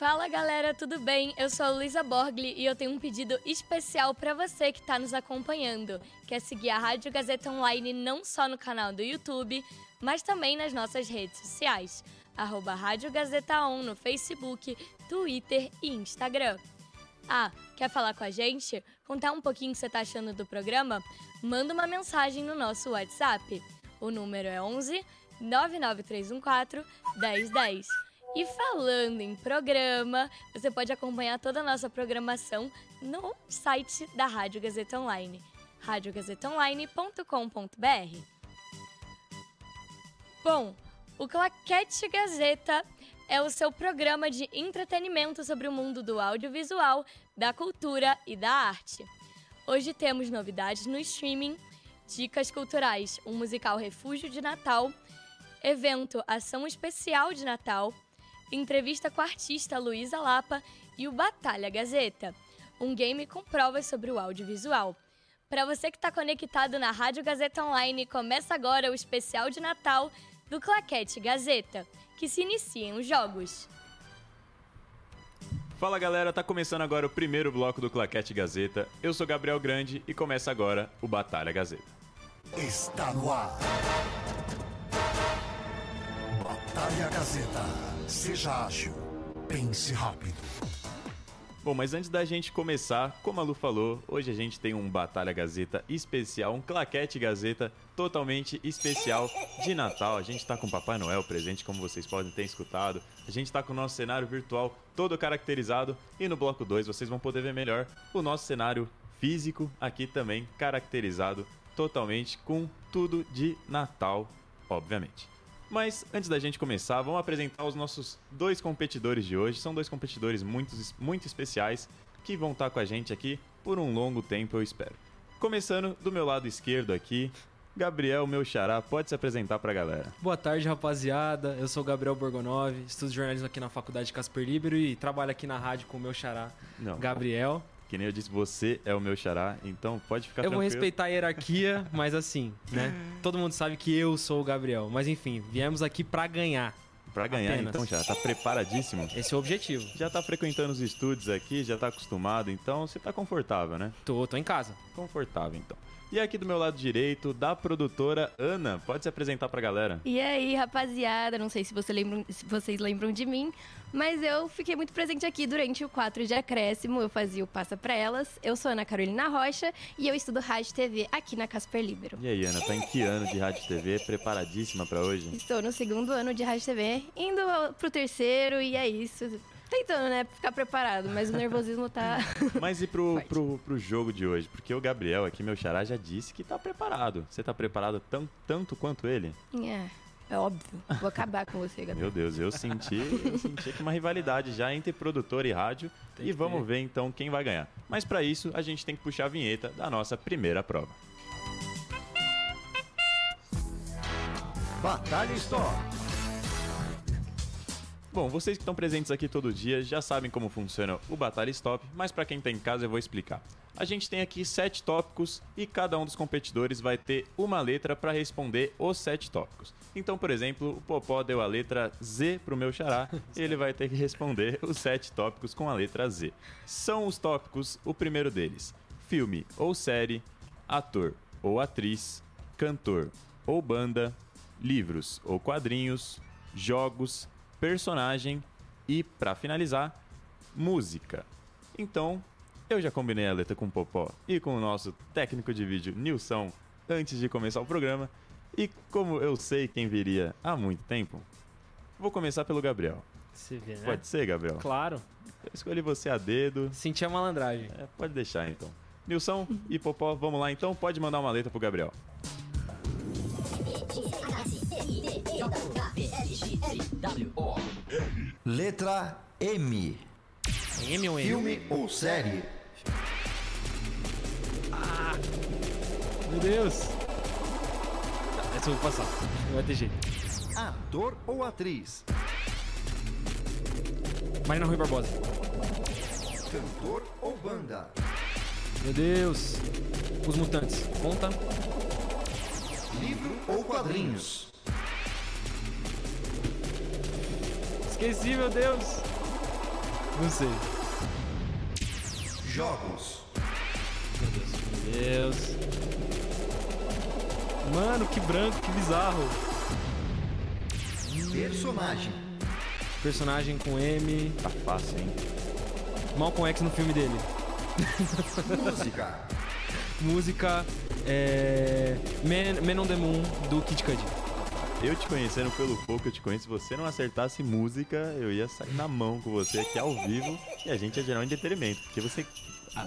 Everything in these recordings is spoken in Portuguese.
Fala galera, tudo bem? Eu sou a Luísa Borgli e eu tenho um pedido especial para você que está nos acompanhando. Quer seguir a Rádio Gazeta Online não só no canal do YouTube, mas também nas nossas redes sociais. Arroba Rádio Gazeta On no Facebook, Twitter e Instagram. Ah, quer falar com a gente? Contar um pouquinho o que você está achando do programa? Manda uma mensagem no nosso WhatsApp. O número é 11 99314 1010. E falando em programa, você pode acompanhar toda a nossa programação no site da Rádio Gazeta Online, radiogazetaonline.com.br. Bom, o Claquete Gazeta é o seu programa de entretenimento sobre o mundo do audiovisual, da cultura e da arte. Hoje temos novidades no streaming, dicas culturais, um musical Refúgio de Natal, evento Ação Especial de Natal, entrevista com a artista Luísa Lapa e o Batalha Gazeta, um game com provas sobre o audiovisual. Para você que está conectado na Rádio Gazeta Online, começa agora o especial de Natal do Claquete Gazeta, que se iniciam os jogos. Fala galera, tá começando agora o primeiro bloco do Claquete Gazeta. Eu sou Gabriel Grande e começa agora o Batalha Gazeta. Está no ar. Batalha Gazeta. Seja ágil. Pense rápido. Bom, mas antes da gente começar, como a Lu falou, hoje a gente tem um Batalha Gazeta especial, um Claquete Gazeta totalmente especial de Natal. A gente tá com Papai Noel presente, como vocês podem ter escutado. A gente tá com o nosso cenário virtual todo caracterizado e no bloco 2 vocês vão poder ver melhor o nosso cenário físico aqui também caracterizado totalmente com tudo de Natal, obviamente. Mas antes da gente começar, vamos apresentar os nossos dois competidores de hoje. São dois competidores muito, muito especiais que vão estar com a gente aqui por um longo tempo, eu espero. Começando do meu lado esquerdo aqui, Gabriel, meu xará, pode se apresentar pra galera. Boa tarde, rapaziada. Eu sou o Gabriel Borgonov, estudo jornalismo aqui na Faculdade Casper Libero e trabalho aqui na rádio com o meu xará, Não. Gabriel. Que nem eu disse, você é o meu xará, então pode ficar Eu vou tranquilo. respeitar a hierarquia, mas assim, né? Todo mundo sabe que eu sou o Gabriel. Mas enfim, viemos aqui pra ganhar. Pra ganhar, Apenas. então, já tá preparadíssimo. Esse é o objetivo. Já tá frequentando os estúdios aqui, já tá acostumado, então você tá confortável, né? Tô, tô em casa. Confortável, então. E aqui do meu lado direito, da produtora Ana, pode se apresentar pra galera. E aí, rapaziada, não sei se, você lembram- se vocês lembram de mim, mas eu fiquei muito presente aqui durante o 4 de acréscimo. Eu fazia o Passa Pra Elas. Eu sou Ana Carolina Rocha e eu estudo Rádio TV aqui na Casper Libero. E aí, Ana, tá em que ano de rádio TV? Preparadíssima pra hoje? Estou no segundo ano de Rádio TV, indo pro terceiro e é isso. Tentando, né, ficar preparado, mas o nervosismo tá... Mas e pro, pro, pro jogo de hoje? Porque o Gabriel aqui, meu xará, já disse que tá preparado. Você tá preparado tão, tanto quanto ele? é, é óbvio. Vou acabar com você, Gabriel. Meu Deus, eu senti, eu senti aqui uma rivalidade já entre produtor e rádio. Tem e vamos ter. ver então quem vai ganhar. Mas pra isso, a gente tem que puxar a vinheta da nossa primeira prova. Batalha Store. Bom, vocês que estão presentes aqui todo dia já sabem como funciona o Batalha Stop, mas para quem tá em casa eu vou explicar. A gente tem aqui sete tópicos e cada um dos competidores vai ter uma letra para responder os sete tópicos. Então, por exemplo, o Popó deu a letra Z pro meu xará e ele vai ter que responder os sete tópicos com a letra Z. São os tópicos, o primeiro deles: filme ou série, ator ou atriz, cantor ou banda, livros ou quadrinhos, jogos, personagem e, para finalizar, música. Então, eu já combinei a letra com o Popó e com o nosso técnico de vídeo, Nilson, antes de começar o programa. E como eu sei quem viria há muito tempo, vou começar pelo Gabriel. Você vê, né? Pode ser, Gabriel? Claro. Eu escolhi você a dedo. Senti a malandragem. É, pode deixar então. Nilson e Popó, vamos lá então? Pode mandar uma letra pro Gabriel. Letra M. M ou M? Filme ou série? Meu Deus. Tá, essa eu vou passar. Não vai ter jeito. Ator ou atriz? Marina Rui Barbosa. Cantor ou banda? Meu Deus. Os Mutantes. Conta. Livro ou quadrinhos? Esqueci, meu Deus. Não sei. Jogos. Meu Deus. Mano, que branco, que bizarro. Personagem. Personagem com M. Tá fácil, hein? Malcolm X no filme dele. Música. Música é. Man, Man on the Moon do Kid Cudi. Eu te conhecendo pelo pouco que eu te conheço, se você não acertasse música, eu ia sair na mão com você aqui ao vivo e a gente ia gerar um entretenimento, porque você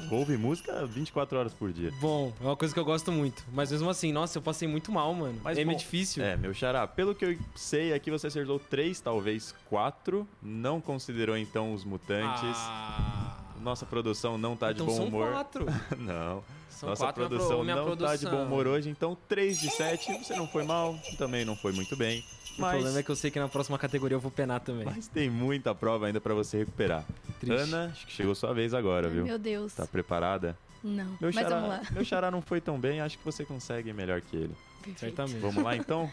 ouve música 24 horas por dia. Bom, é uma coisa que eu gosto muito. Mas mesmo assim, nossa, eu passei muito mal, mano. Mas, é bom, difícil. É, meu xará, pelo que eu sei aqui você acertou três, talvez quatro, não considerou então os mutantes. Ah, Nossa produção não tá então de bom são humor. quatro. não. São Nossa quatro, minha pro- produção minha não produção. tá de bom humor hoje, então 3 de 7, você não foi mal, também não foi muito bem. O Mas, problema é que eu sei que na próxima categoria eu vou penar também. mas tem muita prova ainda pra você recuperar. Triste. Ana, acho que chegou sua vez agora, Ai, viu? Meu Deus. Tá preparada? Não. Meu Mas xará, vamos lá. meu xará não foi tão bem, acho que você consegue melhor que ele. Perfeito. Certamente. Vamos lá então?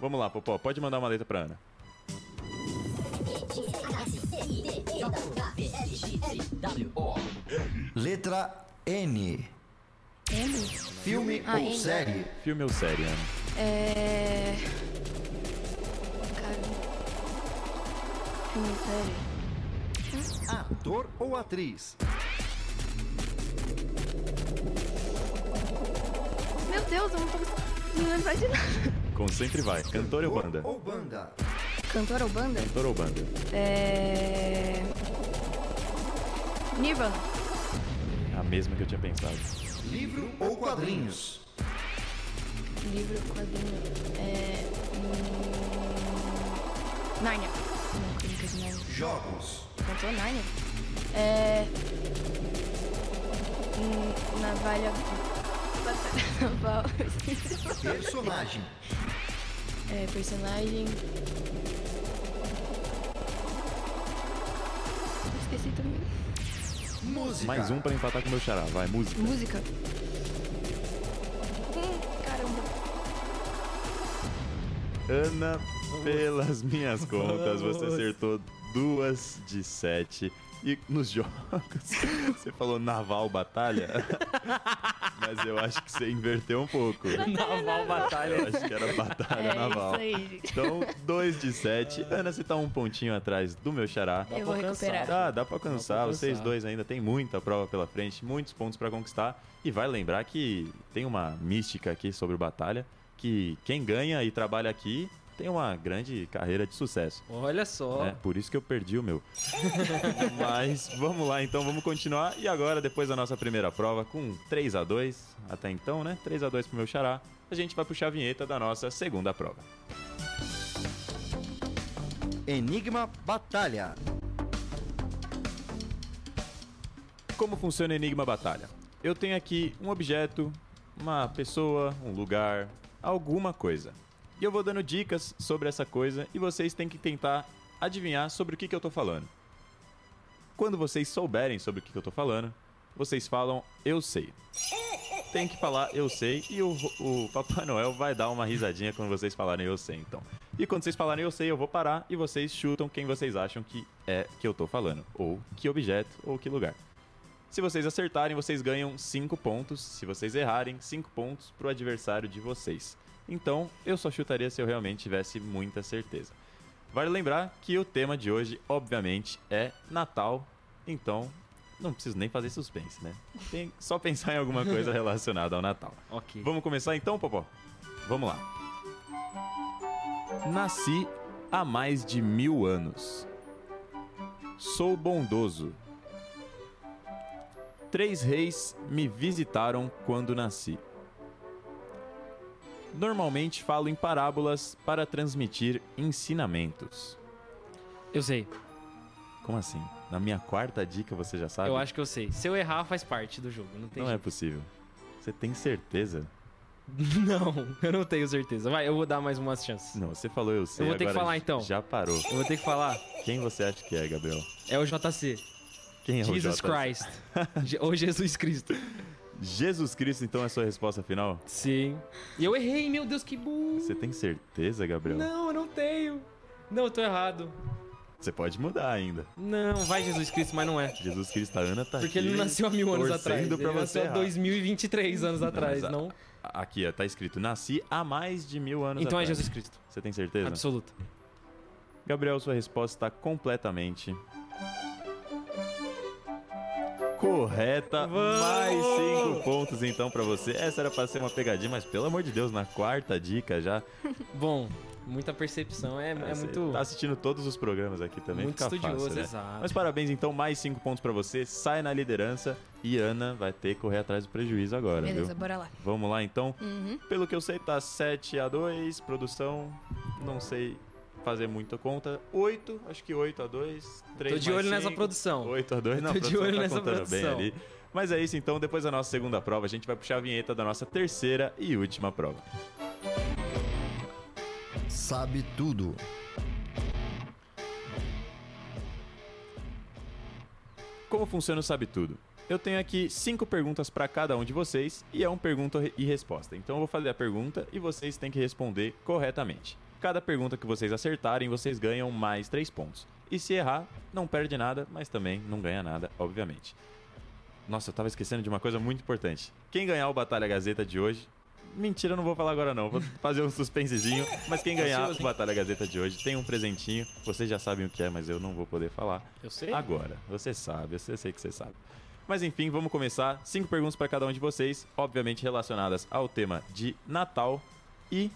Vamos lá, Popó, pode mandar uma letra pra Ana. Letra N. M? Filme Ah, ou N. série? Filme ou série, Ana? É. Cara. Filme série. Ator ou atriz? Meu Deus, eu não tô conseguindo lembrar de nada. Concentre e vai. Cantor ou banda? Ou banda? Cantor ou banda? Cantor ou banda? É. Nirvana. A mesma que eu tinha pensado. Livro ou quadrinhos? Livro, quadrinho. É. Hum... Nárnia. Jogos. Cantor Nárnia? É. Hum, navalha. Batalha naval. Personagem. É, personagem. Esqueci também. Música. Mais um pra empatar com o meu xará. Vai, música. Música. Caramba. Ana, pelas minhas contas, você acertou duas de sete. E nos jogos, você falou naval batalha, mas eu acho que você inverteu um pouco. Naval Batalha. Eu acho que era batalha É naval. isso aí, gente. Então, dois de sete. Ana, você tá um pontinho atrás do meu xará. Eu vou recuperar. Dá, dá pra alcançar. Dá Vocês dois ainda tem muita prova pela frente, muitos pontos pra conquistar. E vai lembrar que tem uma mística aqui sobre o Batalha, que quem ganha e trabalha aqui tem uma grande carreira de sucesso. Olha só. É, por isso que eu perdi o meu. Mas vamos lá então, vamos continuar. E agora, depois da nossa primeira prova, com 3 a 2 até então, né? 3 a 2 pro meu xará, a gente vai puxar a vinheta da nossa segunda prova. Enigma Batalha. Como funciona o Enigma Batalha? Eu tenho aqui um objeto, uma pessoa, um lugar, alguma coisa. E eu vou dando dicas sobre essa coisa e vocês têm que tentar adivinhar sobre o que, que eu tô falando. Quando vocês souberem sobre o que, que eu tô falando, vocês falam eu sei. Tem que falar eu sei e o, o Papai Noel vai dar uma risadinha quando vocês falarem eu sei, então. E quando vocês falarem eu sei, eu vou parar e vocês chutam quem vocês acham que é que eu tô falando, ou que objeto, ou que lugar. Se vocês acertarem, vocês ganham 5 pontos. Se vocês errarem, 5 pontos pro adversário de vocês. Então, eu só chutaria se eu realmente tivesse muita certeza. Vale lembrar que o tema de hoje, obviamente, é Natal. Então, não preciso nem fazer suspense, né? Tem só pensar em alguma coisa relacionada ao Natal. Ok. Vamos começar então, Popó? Vamos lá. Nasci há mais de mil anos. Sou bondoso. Três reis me visitaram quando nasci. Normalmente falo em parábolas para transmitir ensinamentos. Eu sei. Como assim? Na minha quarta dica você já sabe? Eu acho que eu sei. Se eu errar, faz parte do jogo. Não tem Não é possível. Você tem certeza? Não, eu não tenho certeza. Vai, eu vou dar mais umas chances. Não, você falou eu sei. Eu vou ter que falar, então. Já parou. Eu vou ter que falar. Quem você acha que é, Gabriel? É o JC. Quem é Jesus o Jota? Christ. Ou Jesus Cristo. Jesus Cristo, então, é a sua resposta final? Sim. E eu errei, meu Deus, que burro. Você tem certeza, Gabriel? Não, eu não tenho. Não, eu tô errado. Você pode mudar ainda. Não, vai Jesus Cristo, mas não é. Jesus Cristo, a Ana tá Porque aqui ele não nasceu há mil anos atrás. Ele nasceu há errar. 2023 anos atrás, mas a- não? Aqui, ó, tá escrito, nasci há mais de mil anos Então é atrás. Jesus Cristo. Você tem certeza? Absoluto. Gabriel, sua resposta está completamente correta. Vamos! Mais cinco pontos então pra você. Essa era pra ser uma pegadinha, mas pelo amor de Deus, na quarta dica já. Bom, muita percepção. É, é Você muito, Tá assistindo todos os programas aqui também, muito fica estudioso, fácil, né? exato. Mas parabéns então, mais cinco pontos pra você. Sai na liderança e Ana vai ter que correr atrás do prejuízo agora, Beleza, viu? bora lá. Vamos lá então. Uhum. Pelo que eu sei, tá 7 a 2 produção. Não sei fazer muita conta. 8, acho que 8 a 2 3 Tô de olho nessa produção. 8 a 2 não, a Tô de produção olho tá nessa produção. bem ali. Mas é isso então, depois da nossa segunda prova, a gente vai puxar a vinheta da nossa terceira e última prova. Sabe tudo. Como funciona o Sabe Tudo? Eu tenho aqui cinco perguntas para cada um de vocês e é um pergunta e resposta. Então eu vou fazer a pergunta e vocês têm que responder corretamente. Cada pergunta que vocês acertarem, vocês ganham mais três pontos. E se errar, não perde nada, mas também não ganha nada, obviamente. Nossa, eu tava esquecendo de uma coisa muito importante. Quem ganhar o Batalha Gazeta de hoje. Mentira, eu não vou falar agora não. Vou fazer um suspensezinho. Mas quem ganhar o? Batalha Gazeta de hoje tem um presentinho. Vocês já sabem o que é, mas eu não vou poder falar. Eu sei. Agora, você sabe, eu sei que você sabe. Mas enfim, vamos começar. Cinco perguntas para cada um de vocês, obviamente relacionadas ao tema de Natal. E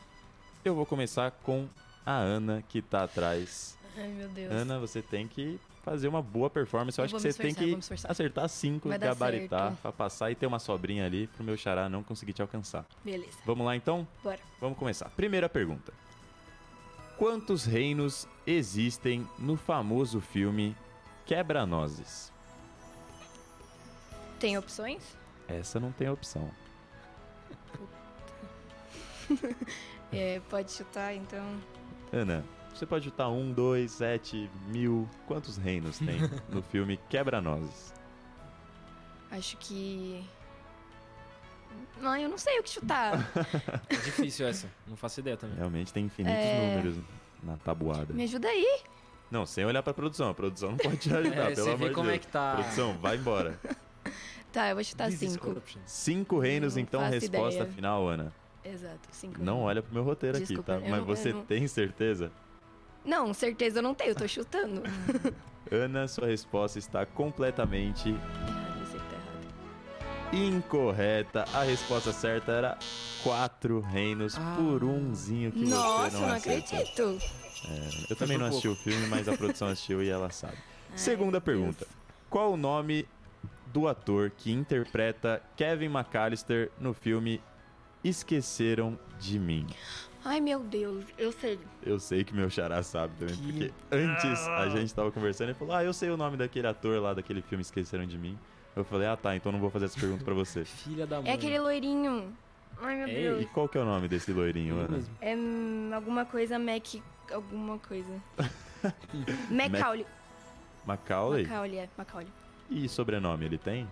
eu vou começar com a Ana, que tá atrás. Ai, meu Deus. Ana, você tem que fazer uma boa performance. Eu, Eu acho que você tem que acertar cinco, Vai gabaritar, pra passar e ter uma sobrinha ali pro meu xará não conseguir te alcançar. Beleza, Vamos lá então? bora. Vamos começar. Primeira pergunta. Quantos reinos existem no famoso filme Quebra-Nozes? Tem opções? Essa não tem opção. É, pode chutar, então. Ana, você pode chutar um, dois, sete, mil. Quantos reinos tem no filme Quebra-Nozes? Acho que. Não, eu não sei o que chutar. É difícil essa. Não faço ideia também. Realmente tem infinitos É. números na tabuada. Me ajuda aí. Não, sem olhar pra produção. A produção não pode te ajudar, É, pelo você amor vê de como Deus. é que tá. Produção, vai embora. Tá, eu vou chutar This cinco. Cinco reinos, Não então, resposta ideia. final, Ana. Exato. Não olha pro meu roteiro Desculpa, aqui, tá? Mas não- você não- tem certeza? Não, certeza eu não tenho, eu tô chutando. Ana, sua resposta está completamente Errado, eu sei que tá errado. incorreta. A resposta certa era quatro reinos Ah. por umzinho que Nossa, você eu não não acertou. acredito. Eu também não assisti o filme, mas a produção assistiu e ela sabe. Segunda meu pergunta. Qual o nome do ator que interpreta Kevin McAllister no filme Esqueceram de Mim? Ai, meu Deus, eu sei. Eu sei que meu xará sabe também, Que- porque antes a gente tava conversando e falou: Ah, eu sei o nome daquele ator lá daquele filme Esqueceram de Mim. Eu falei: Ah, tá, então não vou fazer essa pergunta pra você. Filha da mãe. É aquele loirinho. Ai, meu Ei, E Deus. qual que é o nome desse loirinho, Ana? mesmo. É hum, alguma coisa Mac. Alguma coisa. Macaulay. Macaulay? Macaulay, é. Macaulay. E sobrenome ele tem?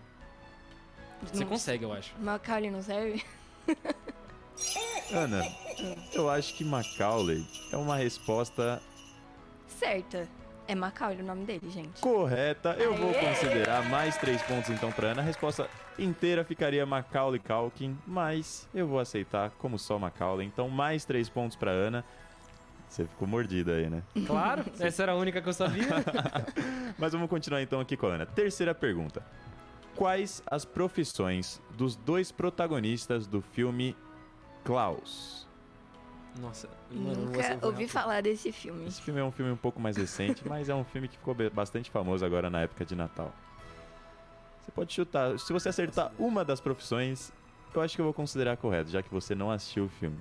Você Não- consegue, eu acho. Macaulay não serve? Ana, eu acho que Macaulay é uma resposta Certa. É Macaulay o nome dele, gente. correta. Eu vou Aê! considerar mais três pontos então pra Ana. A resposta inteira ficaria Macaulay Culkin, mas eu vou aceitar como só Macaulay. Então mais três pontos pra Ana. Você ficou mordida aí, né? Claro, essa era a única que eu sabia. Mas vamos continuar então aqui com a Ana. Terceira pergunta. Quais as profissões dos dois protagonistas do filme Klaus? Nossa, mano, Nunca ouvi falar desse filme. Esse filme é um filme um pouco mais recente, mas é um filme que ficou bastante famoso agora na época de Natal. Você pode chutar. Se você acertar uma das profissões, eu acho que eu vou considerar correto, já que você não assistiu o filme.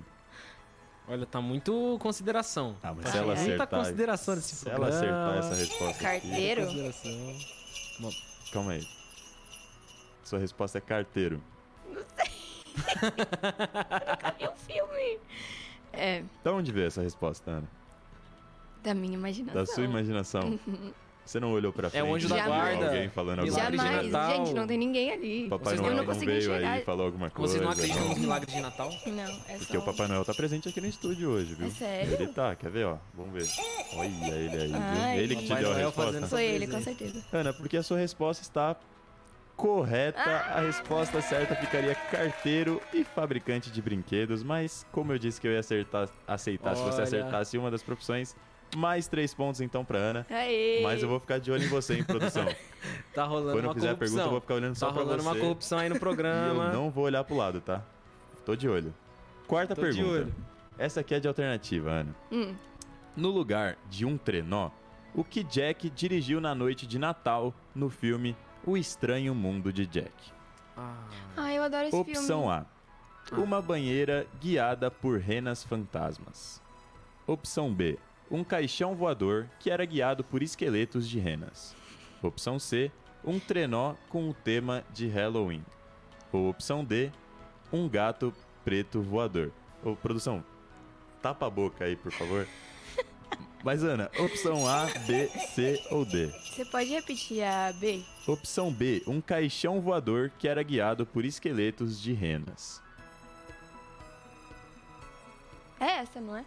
Olha, tá muito consideração. Ah, mas Tá se ela muita acertar. consideração nesse Se ela acertar essa resposta. aqui- Carteiro? Consideração. calma aí. Sua resposta é carteiro. Cadê o filme? É, Da onde veio essa resposta, Ana? da minha imaginação. Da sua imaginação. Você não olhou pra frente? o anjo da viu guarda. Alguém falando alguma coisa? Jamais, Natal. gente, não tem ninguém ali. Papai Vocês Noel eu não não consegui veio enxergar. aí e falou alguma coisa. Vocês não acreditam não. nos milagres de Natal? Não, é Porque só... o Papai Noel tá presente aqui no estúdio hoje, viu? É sério? Ele tá, quer ver, ó? Vamos ver. Olha ele aí, viu? Ai. Ele que te Papai deu a Noel resposta. Foi ele, com certeza. Ana, porque a sua resposta está correta. A resposta certa ficaria carteiro e fabricante de brinquedos, mas como eu disse que eu ia acertar, aceitar se você Olha. acertasse uma das profissões, mais três pontos então pra Ana. Aê! Mas eu vou ficar de olho em você, em produção. Tá rolando Quando eu uma fizer a corrupção. pergunta, eu vou ficar olhando só Tá pra rolando você. uma corrupção aí no E eu programa. não vou olhar pro lado, tá? Tô de olho. Quarta Tô de pergunta. olho. Essa aqui é de alternativa, Ana. Hum. No lugar de um trenó, o que Jack dirigiu na noite de Natal no filme O Estranho Mundo de Jack? Ah, Ai, eu adoro esse Opção filme. A. Uma banheira guiada por renas fantasmas. Opção B. Um caixão voador que era guiado por esqueletos de renas. Opção C. Um trenó com o tema de Halloween. Ou opção D. Um gato preto voador. Ô, produção, tapa a boca aí, por favor. Mas, Ana, opção A, B, C ou D? Você pode repetir a B? Opção B, um caixão voador que era guiado por esqueletos de renas. É essa, não é?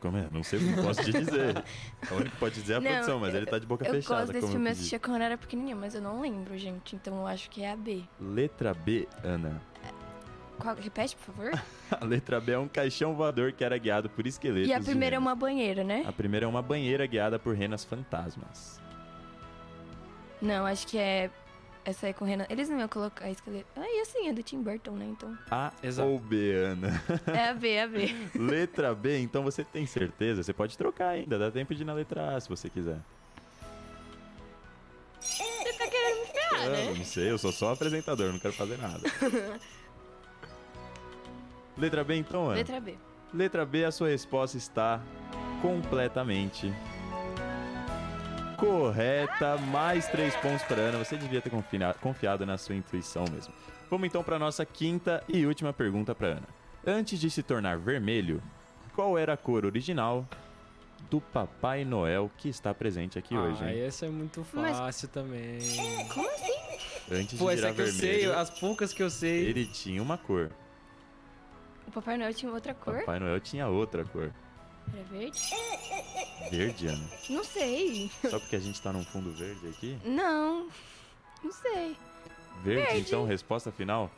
Como é? Não sei o que posso te dizer. A única que pode dizer é a Não, produção, mas ele tá de boca eu fechada. gosto desse filme, eu assistia quando eu era pequenininha, mas eu não lembro, gente. Então eu acho que é a B. Letra B, Ana. Qual- repete, por favor. A letra B é um caixão voador que era guiado por esqueletos e a primeira é renas. uma banheira, né? A primeira é uma banheira guiada por renas fantasmas. Não, acho que é. Essa é com Renan. Eles não iam colocar esqueleto. Ah, e assim, é do Tim Burton, né? Então. A Exato. ou B, Ana? É a B, é a B. letra B, então você tem certeza? Você pode trocar ainda, dá tempo de ir na letra A se você quiser. Você tá querendo me ferrar, né? não sei, eu sou só apresentador, não quero fazer nada. Letra B então, Ana? Letra B. Letra B, a sua resposta está completamente correta. Mais três pontos para Ana. Você devia ter confina- confiado na sua intuição mesmo. Vamos então para nossa quinta e última pergunta para Ana. Antes de se tornar vermelho, qual era a cor original do Papai Noel que está presente aqui hoje? ah, essa é muito Mas- fácil também. Como assim? Antes Pô, de essa virar que eu sei, vermelho, as poucas que eu sei. ele tinha uma cor. O Papai Noel tinha outra cor? Papai Noel tinha outra cor. Era verde? Verde, Ana. Não sei. Só porque a gente tá num fundo verde aqui? Não. Não sei. Verde, Verde. então, resposta final?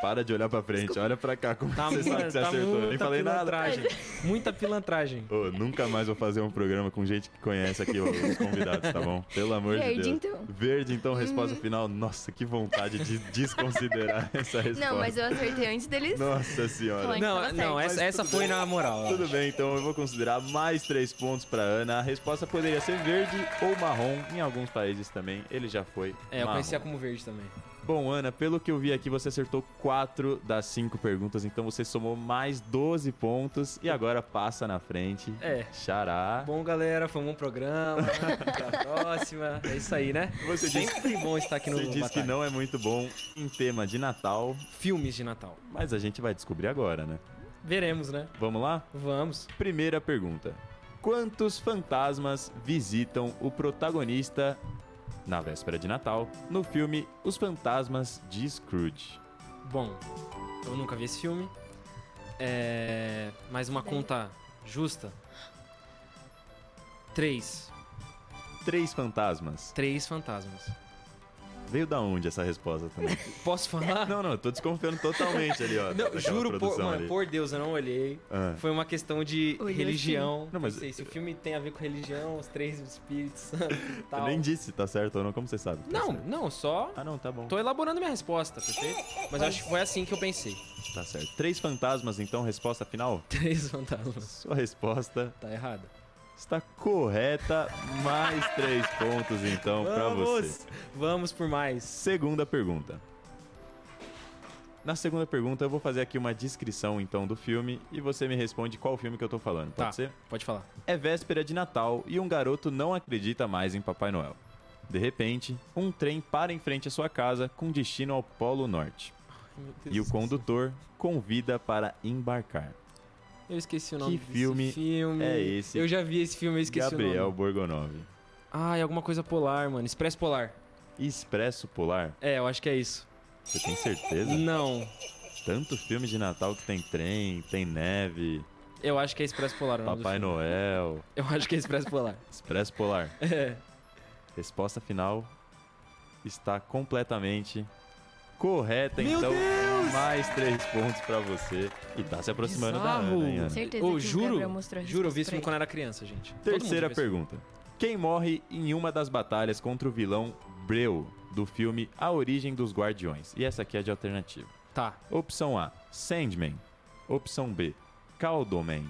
Para de olhar pra frente, olha pra cá como Tá, você sabe que você tá acertou. Nem falei nada. pilantragem. Muita pilantragem. Ô, nunca mais vou fazer um programa com gente que conhece aqui os convidados, tá bom? Pelo amor de Verde, Deus. então. Verde, então, resposta final. Nossa, que vontade de desconsiderar essa resposta. Não, mas eu acertei antes deles. Nossa senhora. Não, não, essa, essa foi bem. na moral. eu Tudo bem, então eu vou considerar mais três pontos pra Ana. A resposta poderia ser verde ou marrom. Em alguns países também, ele já foi É, eu marrom. conhecia como verde também. Bom, Ana, pelo que eu vi aqui, você acertou 4 das 5 perguntas, então você somou mais 12 pontos e agora passa na frente. É. Xará. Bom, galera, foi um bom programa. Até a próxima. É isso aí, né? Você Sempre bom estar aqui no Você disse que não é muito bom em tema de Natal, Filmes de Natal. mas a gente vai descobrir agora, né? Veremos, né? Vamos lá? Vamos. Primeira pergunta. Quantos fantasmas visitam o protagonista na véspera de Natal no filme Os Fantasmas de Scrooge? Bom, eu nunca vi esse filme. É... Mas uma conta justa. Três. Três fantasmas. Três fantasmas. Veio da onde essa resposta também? Posso falar? Não, não, eu tô desconfiando totalmente ali, ó. Não, juro, por, mano, ali. por Deus, eu não olhei. Ah. Foi uma questão de Olhou religião. Não, mas- Não sei se o filme tem a ver com religião, os três espíritos. Eu tal. nem disse se tá certo ou não, como você sabe? tá Não, certo? não, só Ah, não, tá bom. tô elaborando minha resposta, perfeito? Mas eu acho que foi assim que eu pensei. Tá certo. Três fantasmas, então, resposta final? Três fantasmas. Sua resposta Tá errado. Está correta. Mais três pontos, então, pra você. Vamos por mais. Segunda pergunta. Na segunda pergunta, eu vou fazer aqui uma descrição, então, do filme e você me responde qual filme que eu tô falando. Pode Tá, ser? pode falar. É véspera de Natal e um garoto não acredita mais em Papai Noel. De repente, um trem para em frente à sua casa com destino ao Polo Norte. Deus E o condutor convida para embarcar. Eu esqueci o nome Que filme filme. é esse? Eu já vi esse filme, eu esqueci o Gabriel nome. Borgonov. Ah, é alguma coisa polar, mano. Expresso Polar. Expresso Polar? É, eu acho que é isso. Você tem certeza? Não. Tanto filme de Natal que tem trem, tem neve, Eu acho que é Expresso Polar. o nome Papai. Noel, Eu acho que é Expresso Polar. Expresso Polar. É. Resposta final está completamente correta, Meu então Deus! Mais três pontos pra você. E tá se aproximando da. Ana, hein, Ana? Certeza Ô, que o juro, Gabriel mostrou a juro, eu vi resposta pra quando era criança, gente. Todo mundo Terceira viu pergunta. Quem morre em uma das batalhas contra o vilão Breu do filme A Origem dos Guardiões? E essa aqui é de alternativa. Tá. Opção A, Sandman. Opção B, Caldoman.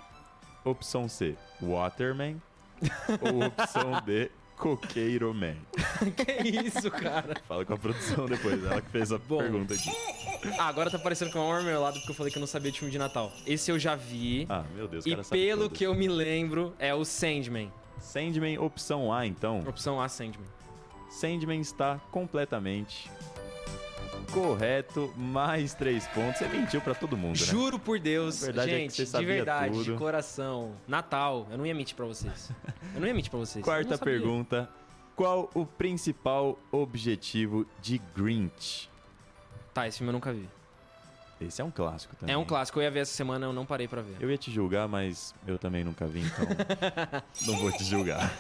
Opção C, Waterman. Ou opção D, Coqueiro Man. que isso, cara? Fala com a produção depois, ela que fez a Bom. pergunta aqui. Ah, agora tá parecendo que é uma marmelada porque eu falei que eu não sabia de filme de Natal. Esse eu já vi. Ah, meu Deus, o e cara sabe pelo todas. que eu me lembro, é o Sandman. Sandman, opção A, então. Opção A, Sandman. Sandman está completamente correto, mais três pontos. Você mentiu pra todo mundo, né? Juro por Deus, A verdade é que gente, você de verdade, tudo. de coração. Natal, eu não ia mentir pra vocês. Eu não ia mentir pra vocês. Quarta pergunta. Qual o principal objetivo de Grinch? Tá, esse filme eu nunca vi. Esse é um clássico também. É um clássico, eu ia ver essa semana, eu não parei pra ver. Eu ia te julgar, mas eu também nunca vi, então não vou te julgar.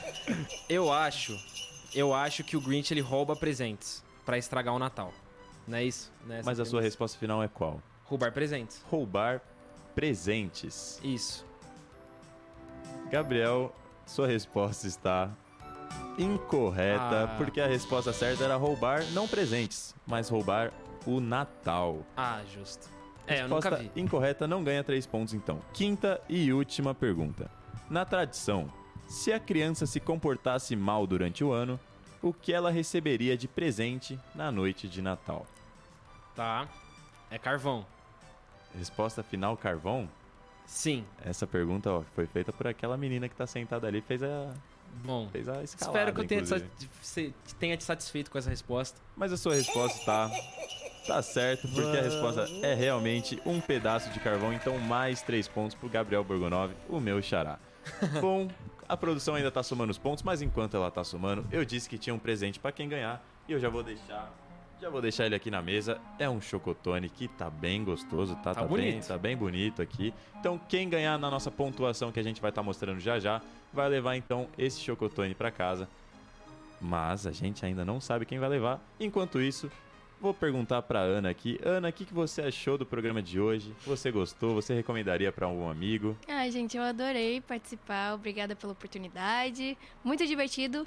Eu acho, eu acho que o Grinch ele rouba presentes pra estragar o Natal. Não é isso? É Mas a sua resposta final é qual? Roubar presentes. Roubar presentes. Isso. Gabriel, sua resposta está incorreta, Ah. porque a resposta certa era roubar não presentes, mas roubar o Natal. Ah, justo. É, eu nunca Resposta vi. incorreta não ganha três pontos, então. Quinta e última pergunta. Na tradição, se a criança se comportasse mal durante o ano, o que ela receberia de presente na noite de Natal? Tá. É carvão. Resposta final, carvão? Sim. Essa pergunta ó, foi feita por aquela menina que tá sentada ali, fez a, Bom. fez a escalada, Espero que eu tenha te, tenha te satisfeito com essa resposta. Mas a sua resposta tá, tá certo, porque a resposta é realmente um pedaço de carvão, então mais três pontos pro Gabriel Borgonov, o meu xará. Bom, a produção ainda tá somando os pontos, mas enquanto ela tá somando, eu disse que tinha um presente pra quem ganhar, e eu já vou deixar... Já vou deixar ele aqui na mesa. É um chocotone que tá bem gostoso, tá? Tá bem, bonito. tá bem bonito aqui. Então, quem ganhar na nossa pontuação que a gente vai estar mostrando já já, vai levar então esse chocotone pra casa. Mas a gente ainda não sabe quem vai levar. Enquanto isso, vou perguntar pra Ana aqui. Ana, o que, que você achou do programa de hoje? Você gostou? Você recomendaria pra algum amigo? Ai, gente, eu adorei participar. Obrigada pela oportunidade. Muito divertido.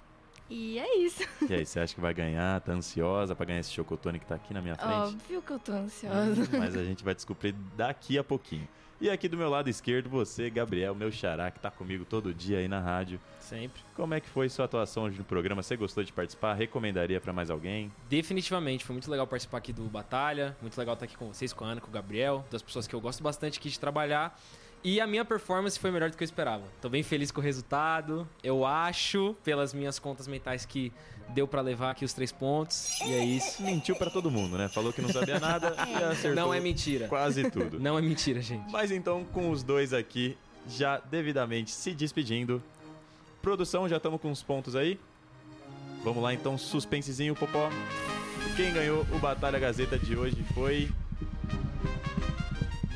E é isso. E aí, você acha que vai ganhar? Tá ansiosa pra ganhar esse chocotone que tá aqui na minha frente? Óbvio que eu tô ansiosa. Mas a gente vai descobrir daqui a pouquinho. E aqui do meu lado esquerdo, você, Gabriel, meu xará, que tá comigo todo dia aí na rádio. Sempre. Como é que foi sua atuação hoje no programa? Você gostou de participar? Recomendaria pra mais alguém? Definitivamente, foi muito legal participar aqui do Batalha, muito legal estar aqui com vocês, com a Ana, com o Gabriel, das pessoas que eu gosto bastante aqui de trabalhar. E a minha performance foi melhor do que eu esperava. Tô bem feliz com o resultado. Eu acho, pelas minhas contas mentais, que deu pra levar aqui os três pontos. E é isso. Mentiu pra todo mundo, né? Falou que não sabia nada e acertou Não é mentira. quase tudo. Não é mentira, gente. Mas então, com os dois aqui já devidamente se despedindo. Produção, já estamos com os pontos aí? Vamos lá então, suspensezinho, Popó. Quem ganhou o Batalha Gazeta de hoje foi.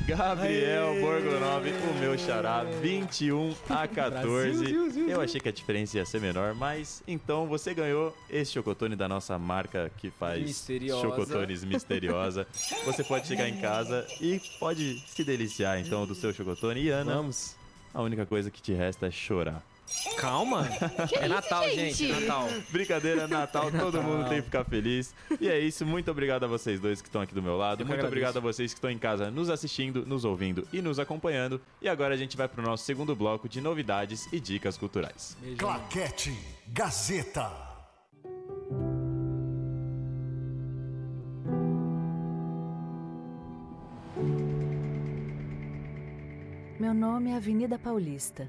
Gabriel Borgonov, o meu xará, 21 a 14. Eu achei que a diferença ia ser menor, mas então você ganhou esse chocotone da nossa marca que faz Misteriosa. chocotones misteriosa. Você pode chegar em casa e pode se deliciar então do seu chocotone. E Ana, Vamos. a única coisa que te resta é chorar. Calma. é Natal, gente. gente? É Natal. Brincadeira, Natal, todo Natal. mundo tem que ficar feliz. E é isso, muito obrigado a vocês dois que estão aqui do meu lado. Eu que Muito obrigado a vocês que estão em casa nos assistindo, nos ouvindo e nos acompanhando. E agora a gente vai pro nosso segundo bloco de novidades e dicas culturais. Beijão. Claquete Gazeta. Meu nome é Avenida Paulista.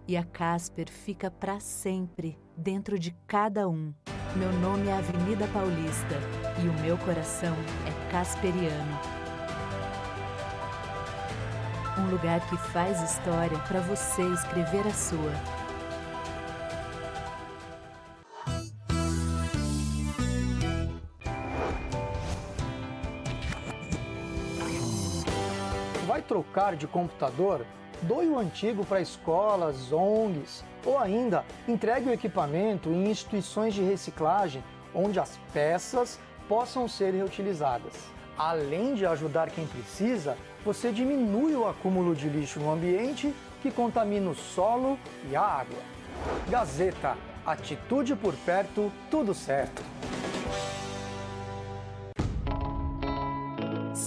E a Casper fica para sempre dentro de cada um. Meu nome é Avenida Paulista e o meu coração é casperiano. Um lugar que faz história para você escrever a sua. Vai trocar de computador? Doe o antigo para escolas, ONGs ou ainda entregue o equipamento em instituições de reciclagem onde as peças possam ser reutilizadas. Além de ajudar quem precisa, você diminui o acúmulo de lixo no ambiente que contamina o solo e a água. Gazeta, atitude por perto, tudo certo.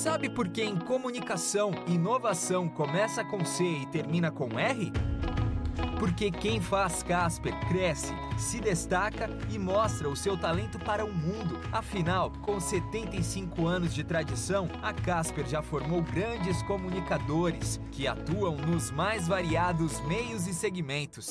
Sabe por que em comunicação, inovação começa com C e termina com R? Porque quem faz Casper cresce, se destaca e mostra o seu talento para o mundo. Afinal, com 75 anos de tradição, a Casper já formou grandes comunicadores que atuam nos mais variados meios e segmentos.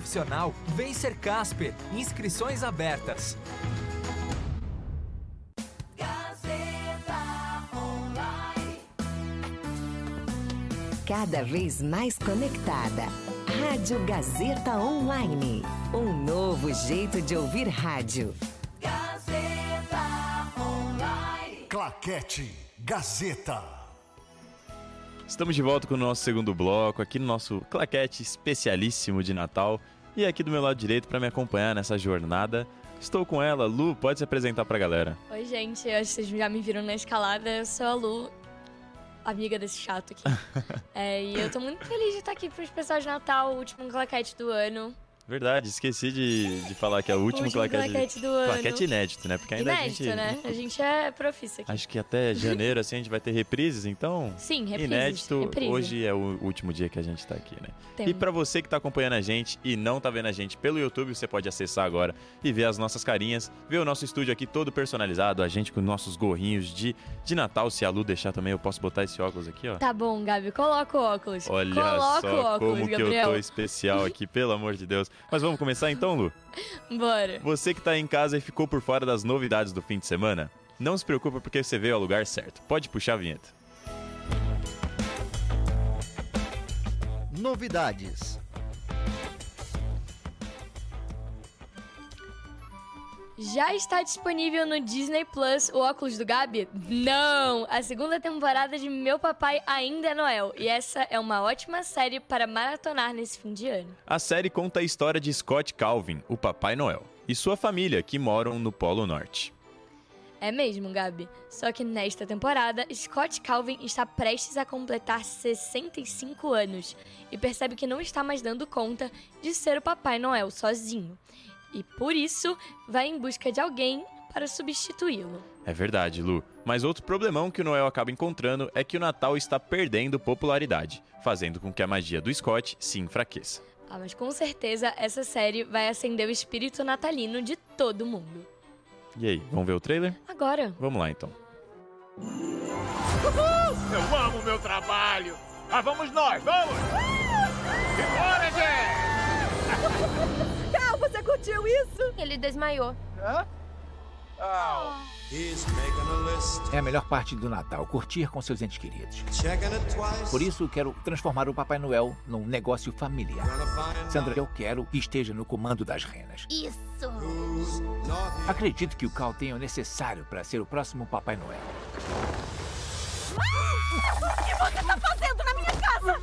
profissional, vem ser Casper. Inscrições abertas. Cada vez mais conectada. Rádio Gazeta Online. Um novo jeito de ouvir rádio. Gazeta Online. Claquete Gazeta. Estamos de volta com o nosso segundo bloco, aqui no nosso claquete especialíssimo de Natal. E aqui do meu lado direito, para me acompanhar nessa jornada, estou com ela. Lu, pode se apresentar para a galera. Oi, gente. Eu acho que vocês já me viram na escalada. Eu sou a Lu, amiga desse chato aqui. é, e eu tô muito feliz de estar aqui pro especial de Natal, o último claquete do ano. Verdade, esqueci de, de falar que é o último, último claquete, claquete do ano. Claquete inédito, né? Porque ainda inédito, a gente. né? A gente é profissa aqui. Acho que até janeiro, assim, a gente vai ter reprises, então. Sim, reprises. Inédito, reprise. hoje é o último dia que a gente tá aqui, né? Temos. E para você que tá acompanhando a gente e não tá vendo a gente pelo YouTube, você pode acessar agora e ver as nossas carinhas, ver o nosso estúdio aqui todo personalizado, a gente com nossos gorrinhos de, de Natal. Se a Lu deixar também, eu posso botar esse óculos aqui, ó. Tá bom, Gabi, coloca o óculos. Olha coloca só o óculos, como Gabriel. que eu tô especial aqui, pelo amor de Deus. Mas vamos começar então, Lu? Bora. Você que tá em casa e ficou por fora das novidades do fim de semana, não se preocupe porque você veio ao lugar certo. Pode puxar a vinheta. Novidades. Já está disponível no Disney Plus o óculos do Gabi? Não! A segunda temporada de Meu Papai Ainda é Noel. E essa é uma ótima série para maratonar nesse fim de ano. A série conta a história de Scott Calvin, o Papai Noel, e sua família que moram no Polo Norte. É mesmo, Gabi. Só que nesta temporada, Scott Calvin está prestes a completar 65 anos e percebe que não está mais dando conta de ser o Papai Noel sozinho. E por isso, vai em busca de alguém para substituí-lo. É verdade, Lu. Mas outro problemão que o Noel acaba encontrando é que o Natal está perdendo popularidade, fazendo com que a magia do Scott se enfraqueça. Ah, mas com certeza essa série vai acender o espírito natalino de todo mundo. E aí, vamos ver o trailer? Agora. Vamos lá então. Uhul! Eu amo meu trabalho! Ah, vamos nós, vamos! Bora, gente! Você curtiu isso? Ele desmaiou. Hã? É a melhor parte do Natal, curtir com seus entes queridos. Por isso, quero transformar o Papai Noel num negócio familiar. Sandra, eu quero que esteja no comando das renas. Isso! Acredito que o Cal tenha o necessário para ser o próximo Papai Noel. O que você tá fazendo na minha casa?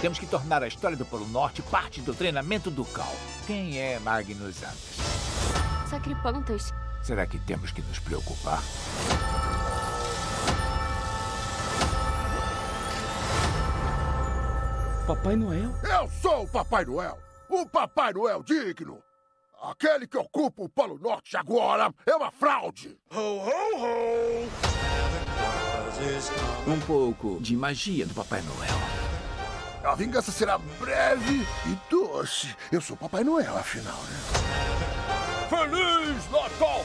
Temos que tornar a história do Polo Norte parte do treinamento do Cal. Quem é Magnus Anders? Sacripantas. Será que temos que nos preocupar? Papai Noel? Eu sou o Papai Noel! O Papai Noel digno! Aquele que ocupa o Polo Norte agora é uma fraude! Ho, ho, ho! Um pouco de magia do Papai Noel. A vingança será breve e doce. Eu sou o Papai Noel, afinal, né? Feliz Natal!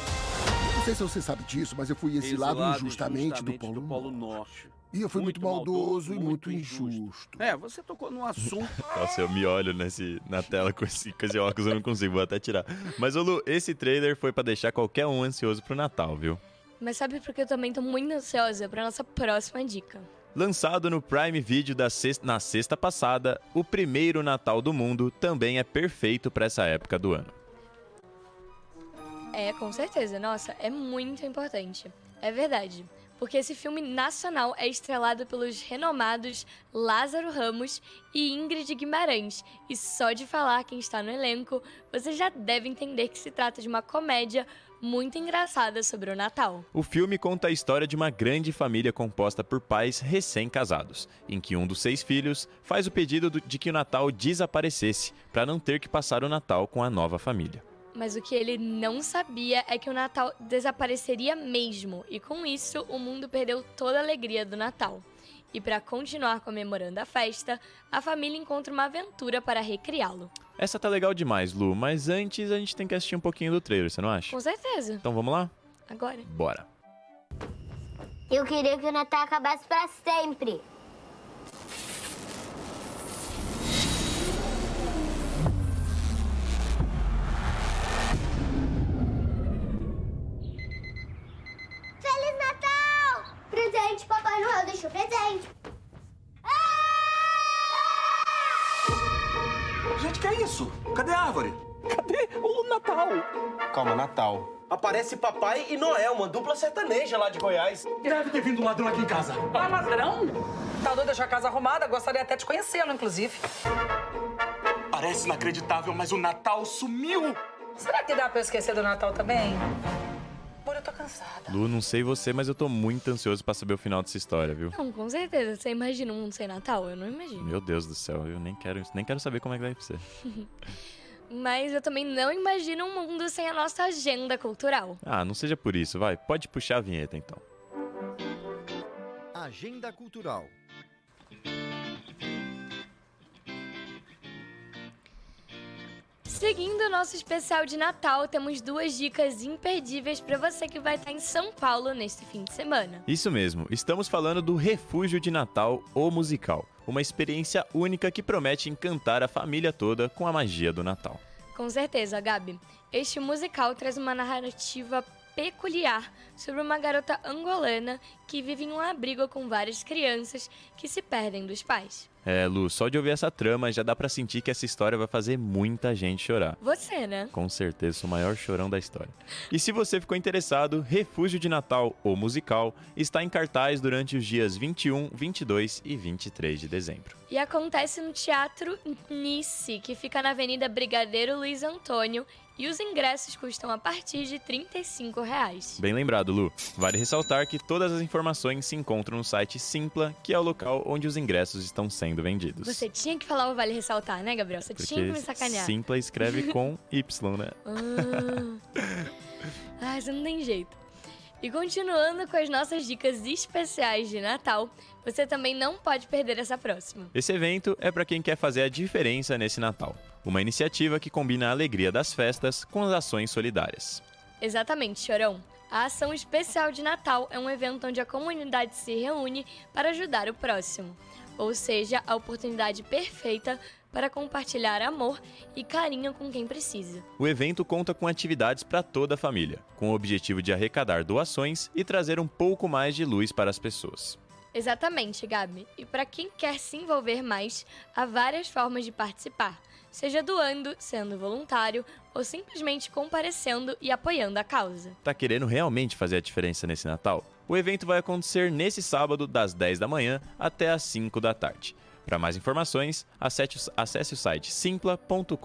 Não sei se você sabe disso, mas eu fui exilado, Exilado injustamente, do Polo, Norte. E eu fui muito, maldoso, e muito injusto. É, você tocou num assunto. Nossa, eu me olho nesse, na tela com esse, com esse óculos, eu não consigo, vou até tirar. Mas, ô Lu, esse trailer foi pra deixar qualquer um ansioso pro Natal, viu? Mas sabe por que eu também tô muito ansiosa pra nossa próxima dica? Lançado no Prime Video sexta, na sexta passada, o primeiro Natal do mundo também é perfeito pra essa época do ano. É, com certeza. Nossa, é muito importante. É verdade. Porque esse filme nacional é estrelado pelos renomados Lázaro Ramos e Ingrid Guimarães. E só de falar quem está no elenco, você já deve entender que se trata de uma comédia muito engraçada sobre o Natal. O filme conta a história de uma grande família composta por pais recém-casados, em que um dos seis filhos faz o pedido do- de que o Natal desaparecesse, para não ter que passar o Natal com a nova família. Mas o que ele não sabia é que o Natal desapareceria mesmo, e com isso o mundo perdeu toda a alegria do Natal. E para continuar comemorando a festa, a família encontra uma aventura para recriá-lo. Essa tá legal demais, Lu, mas antes a gente tem que assistir um pouquinho do trailer, você não acha? Com certeza. Então vamos lá? Agora. Bora. Eu queria que o Natal acabasse para sempre. Feliz Natal! Presente, Papai Noel deixou presente. Gente, que é isso? Cadê a árvore? Cadê o Natal? Calma, Natal. Aparece Papai e Noel, uma dupla sertaneja lá de Goiás. Deve ter vindo um ladrão aqui em casa. Ah, ladrão? Tá doido deixar a casa arrumada? Gostaria até de conhecê-lo, inclusive. Parece inacreditável, mas o Natal sumiu. Será que dá pra eu esquecer do Natal também? Eu tô cansada. Lu, não sei você, mas eu tô muito ansioso pra saber o final dessa história, viu? Não, com certeza. Você imagina um mundo sem Natal? Eu não imagino. Meu Deus do céu, eu nem quero, nem quero saber como é que vai ser. Mas eu também não imagino um mundo sem a nossa agenda cultural. Ah, não seja por isso, vai. Pode puxar a vinheta então. Agenda Cultural. Seguindo o nosso especial de Natal, temos duas dicas imperdíveis para você que vai estar em São Paulo neste fim de semana. Isso mesmo, estamos falando do Refúgio de Natal, o musical. Uma experiência única que promete encantar a família toda com a magia do Natal. Com certeza, Gabi. Este musical traz uma narrativa peculiar sobre uma garota angolana que vive em um abrigo com várias crianças que se perdem dos pais. É, Lu, só de ouvir essa trama já dá pra sentir que essa história vai fazer muita gente chorar. Você, né? Com certeza, sou o maior chorão da história. E se você ficou interessado, Refúgio de Natal, o musical, está em cartaz durante os dias 21, 22 e 23 de dezembro. E acontece no Teatro Nice, que fica na Avenida Brigadeiro Luiz Antônio, e os ingressos custam a partir de 35 reais. Bem lembrado, Lu. Vale ressaltar que todas as informações se encontram no site Simpla, que é o local onde os ingressos estão sendo vendidos. Você tinha que falar o Vale Ressaltar, né, Gabriel? Você tinha que me sacanear. Simpla escreve com Y, né? Ah, isso não tem jeito. E continuando com as nossas dicas especiais de Natal, você também não pode perder essa próxima. Esse evento é para quem quer fazer a diferença nesse Natal. Uma iniciativa que combina a alegria das festas com as ações solidárias. Exatamente, Chorão. A Ação Especial de Natal é um evento onde a comunidade se reúne para ajudar o próximo. Ou seja, a oportunidade perfeita para compartilhar amor e carinho com quem precisa. O evento conta com atividades para toda a família, com o objetivo de arrecadar doações e trazer um pouco mais de luz para as pessoas. Exatamente, Gabi. E para quem quer se envolver mais, há várias formas de participar, seja doando, sendo voluntário ou simplesmente comparecendo e apoiando a causa. Tá querendo realmente fazer a diferença nesse Natal? O evento vai acontecer nesse sábado, das 10 da manhã até as 5 da tarde. Para mais informações, acesse o site simpla.com.br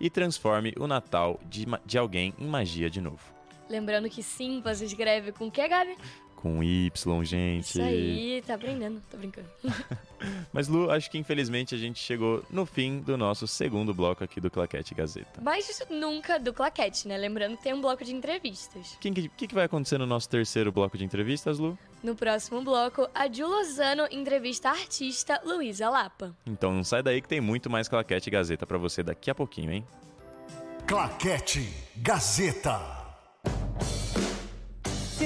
e transforme o Natal de, de alguém em magia de novo. Lembrando que Simpla se escreve com o que, Gabi? Com Y, gente. Isso aí, tá aprendendo, tô brincando. Mas, Lu, acho que infelizmente a gente chegou no fim do nosso segundo bloco aqui do Claquete Gazeta. Mas nunca do Claquete, né? Lembrando que tem um bloco de entrevistas. O que, que, que vai acontecer no nosso terceiro bloco de entrevistas, Lu? No próximo bloco, a Ju Lozano entrevista a artista Luísa Lapa. Então não sai daí que tem muito mais Claquete Gazeta para você daqui a pouquinho, hein? Claquete Gazeta.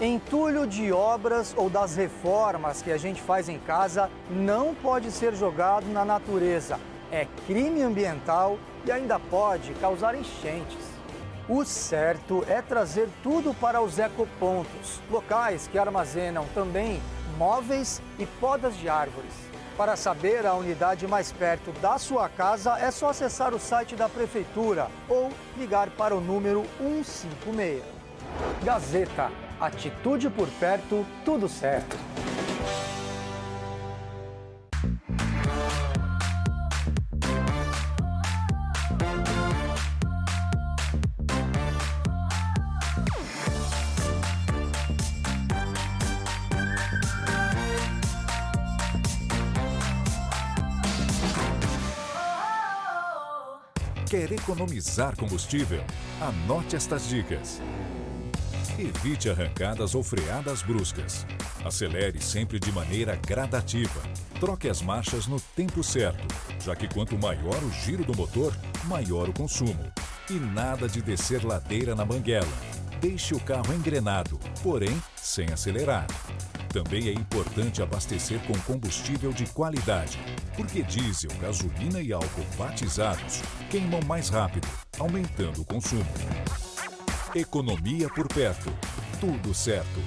Entulho de obras ou das reformas que a gente faz em casa não pode ser jogado na natureza. É crime ambiental e ainda pode causar enchentes. O certo é trazer tudo para os ecopontos, locais que armazenam também móveis e podas de árvores. Para saber a unidade mais perto da sua casa, é só acessar o site da prefeitura ou ligar para o número 156. Gazeta Atitude por perto, tudo certo. Quer economizar combustível? Anote estas dicas. Evite arrancadas ou freadas bruscas. Acelere sempre de maneira gradativa. Troque as marchas no tempo certo, já que quanto maior o giro do motor, maior o consumo. E nada de descer ladeira na banguela. Deixe o carro engrenado, porém sem acelerar. Também é importante abastecer com combustível de qualidade, porque diesel, gasolina e álcool batizados queimam mais rápido, aumentando o consumo. Economia por perto. Tudo certo.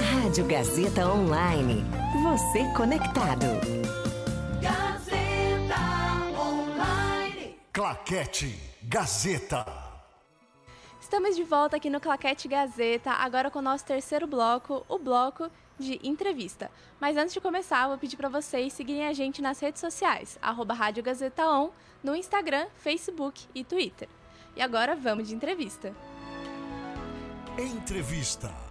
Rádio Gazeta Online. Você conectado. Gazeta Online. Claquete Gazeta. Estamos de volta aqui no Claquete Gazeta, agora com o nosso terceiro bloco, o bloco de entrevista. Mas antes de começar, vou pedir para vocês seguirem a gente nas redes sociais, arroba Rádio Gazeta On, no Instagram, Facebook e Twitter. E agora vamos de entrevista. Entrevista.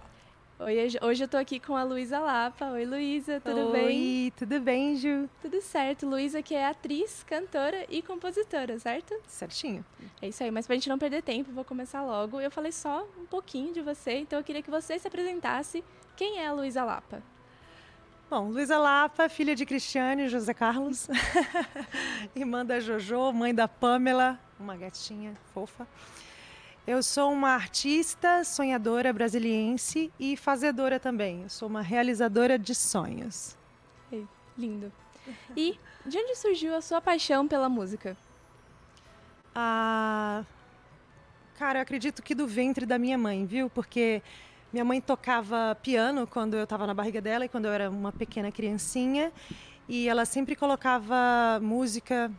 Oi, hoje eu tô aqui com a Luísa Lapa. Oi, Luísa, tudo Oi, bem? Oi, tudo bem, Ju? Tudo certo. Luísa, que é atriz, cantora e compositora, certo? Certinho. É isso aí, mas pra gente não perder tempo, vou começar logo. Eu falei só um pouquinho de você, então eu queria que você se apresentasse. Quem é a Luísa Lapa? Bom, Luísa Lapa, filha de Cristiane e José Carlos, irmã da Jojo, mãe da Pamela, uma gatinha fofa. Eu sou uma artista, sonhadora brasiliense e fazedora também. Eu sou uma realizadora de sonhos. Ei, lindo. E de onde surgiu a sua paixão pela música? Ah, cara, eu acredito que do ventre da minha mãe, viu? Porque minha mãe tocava piano quando eu estava na barriga dela e quando eu era uma pequena criancinha. E ela sempre colocava música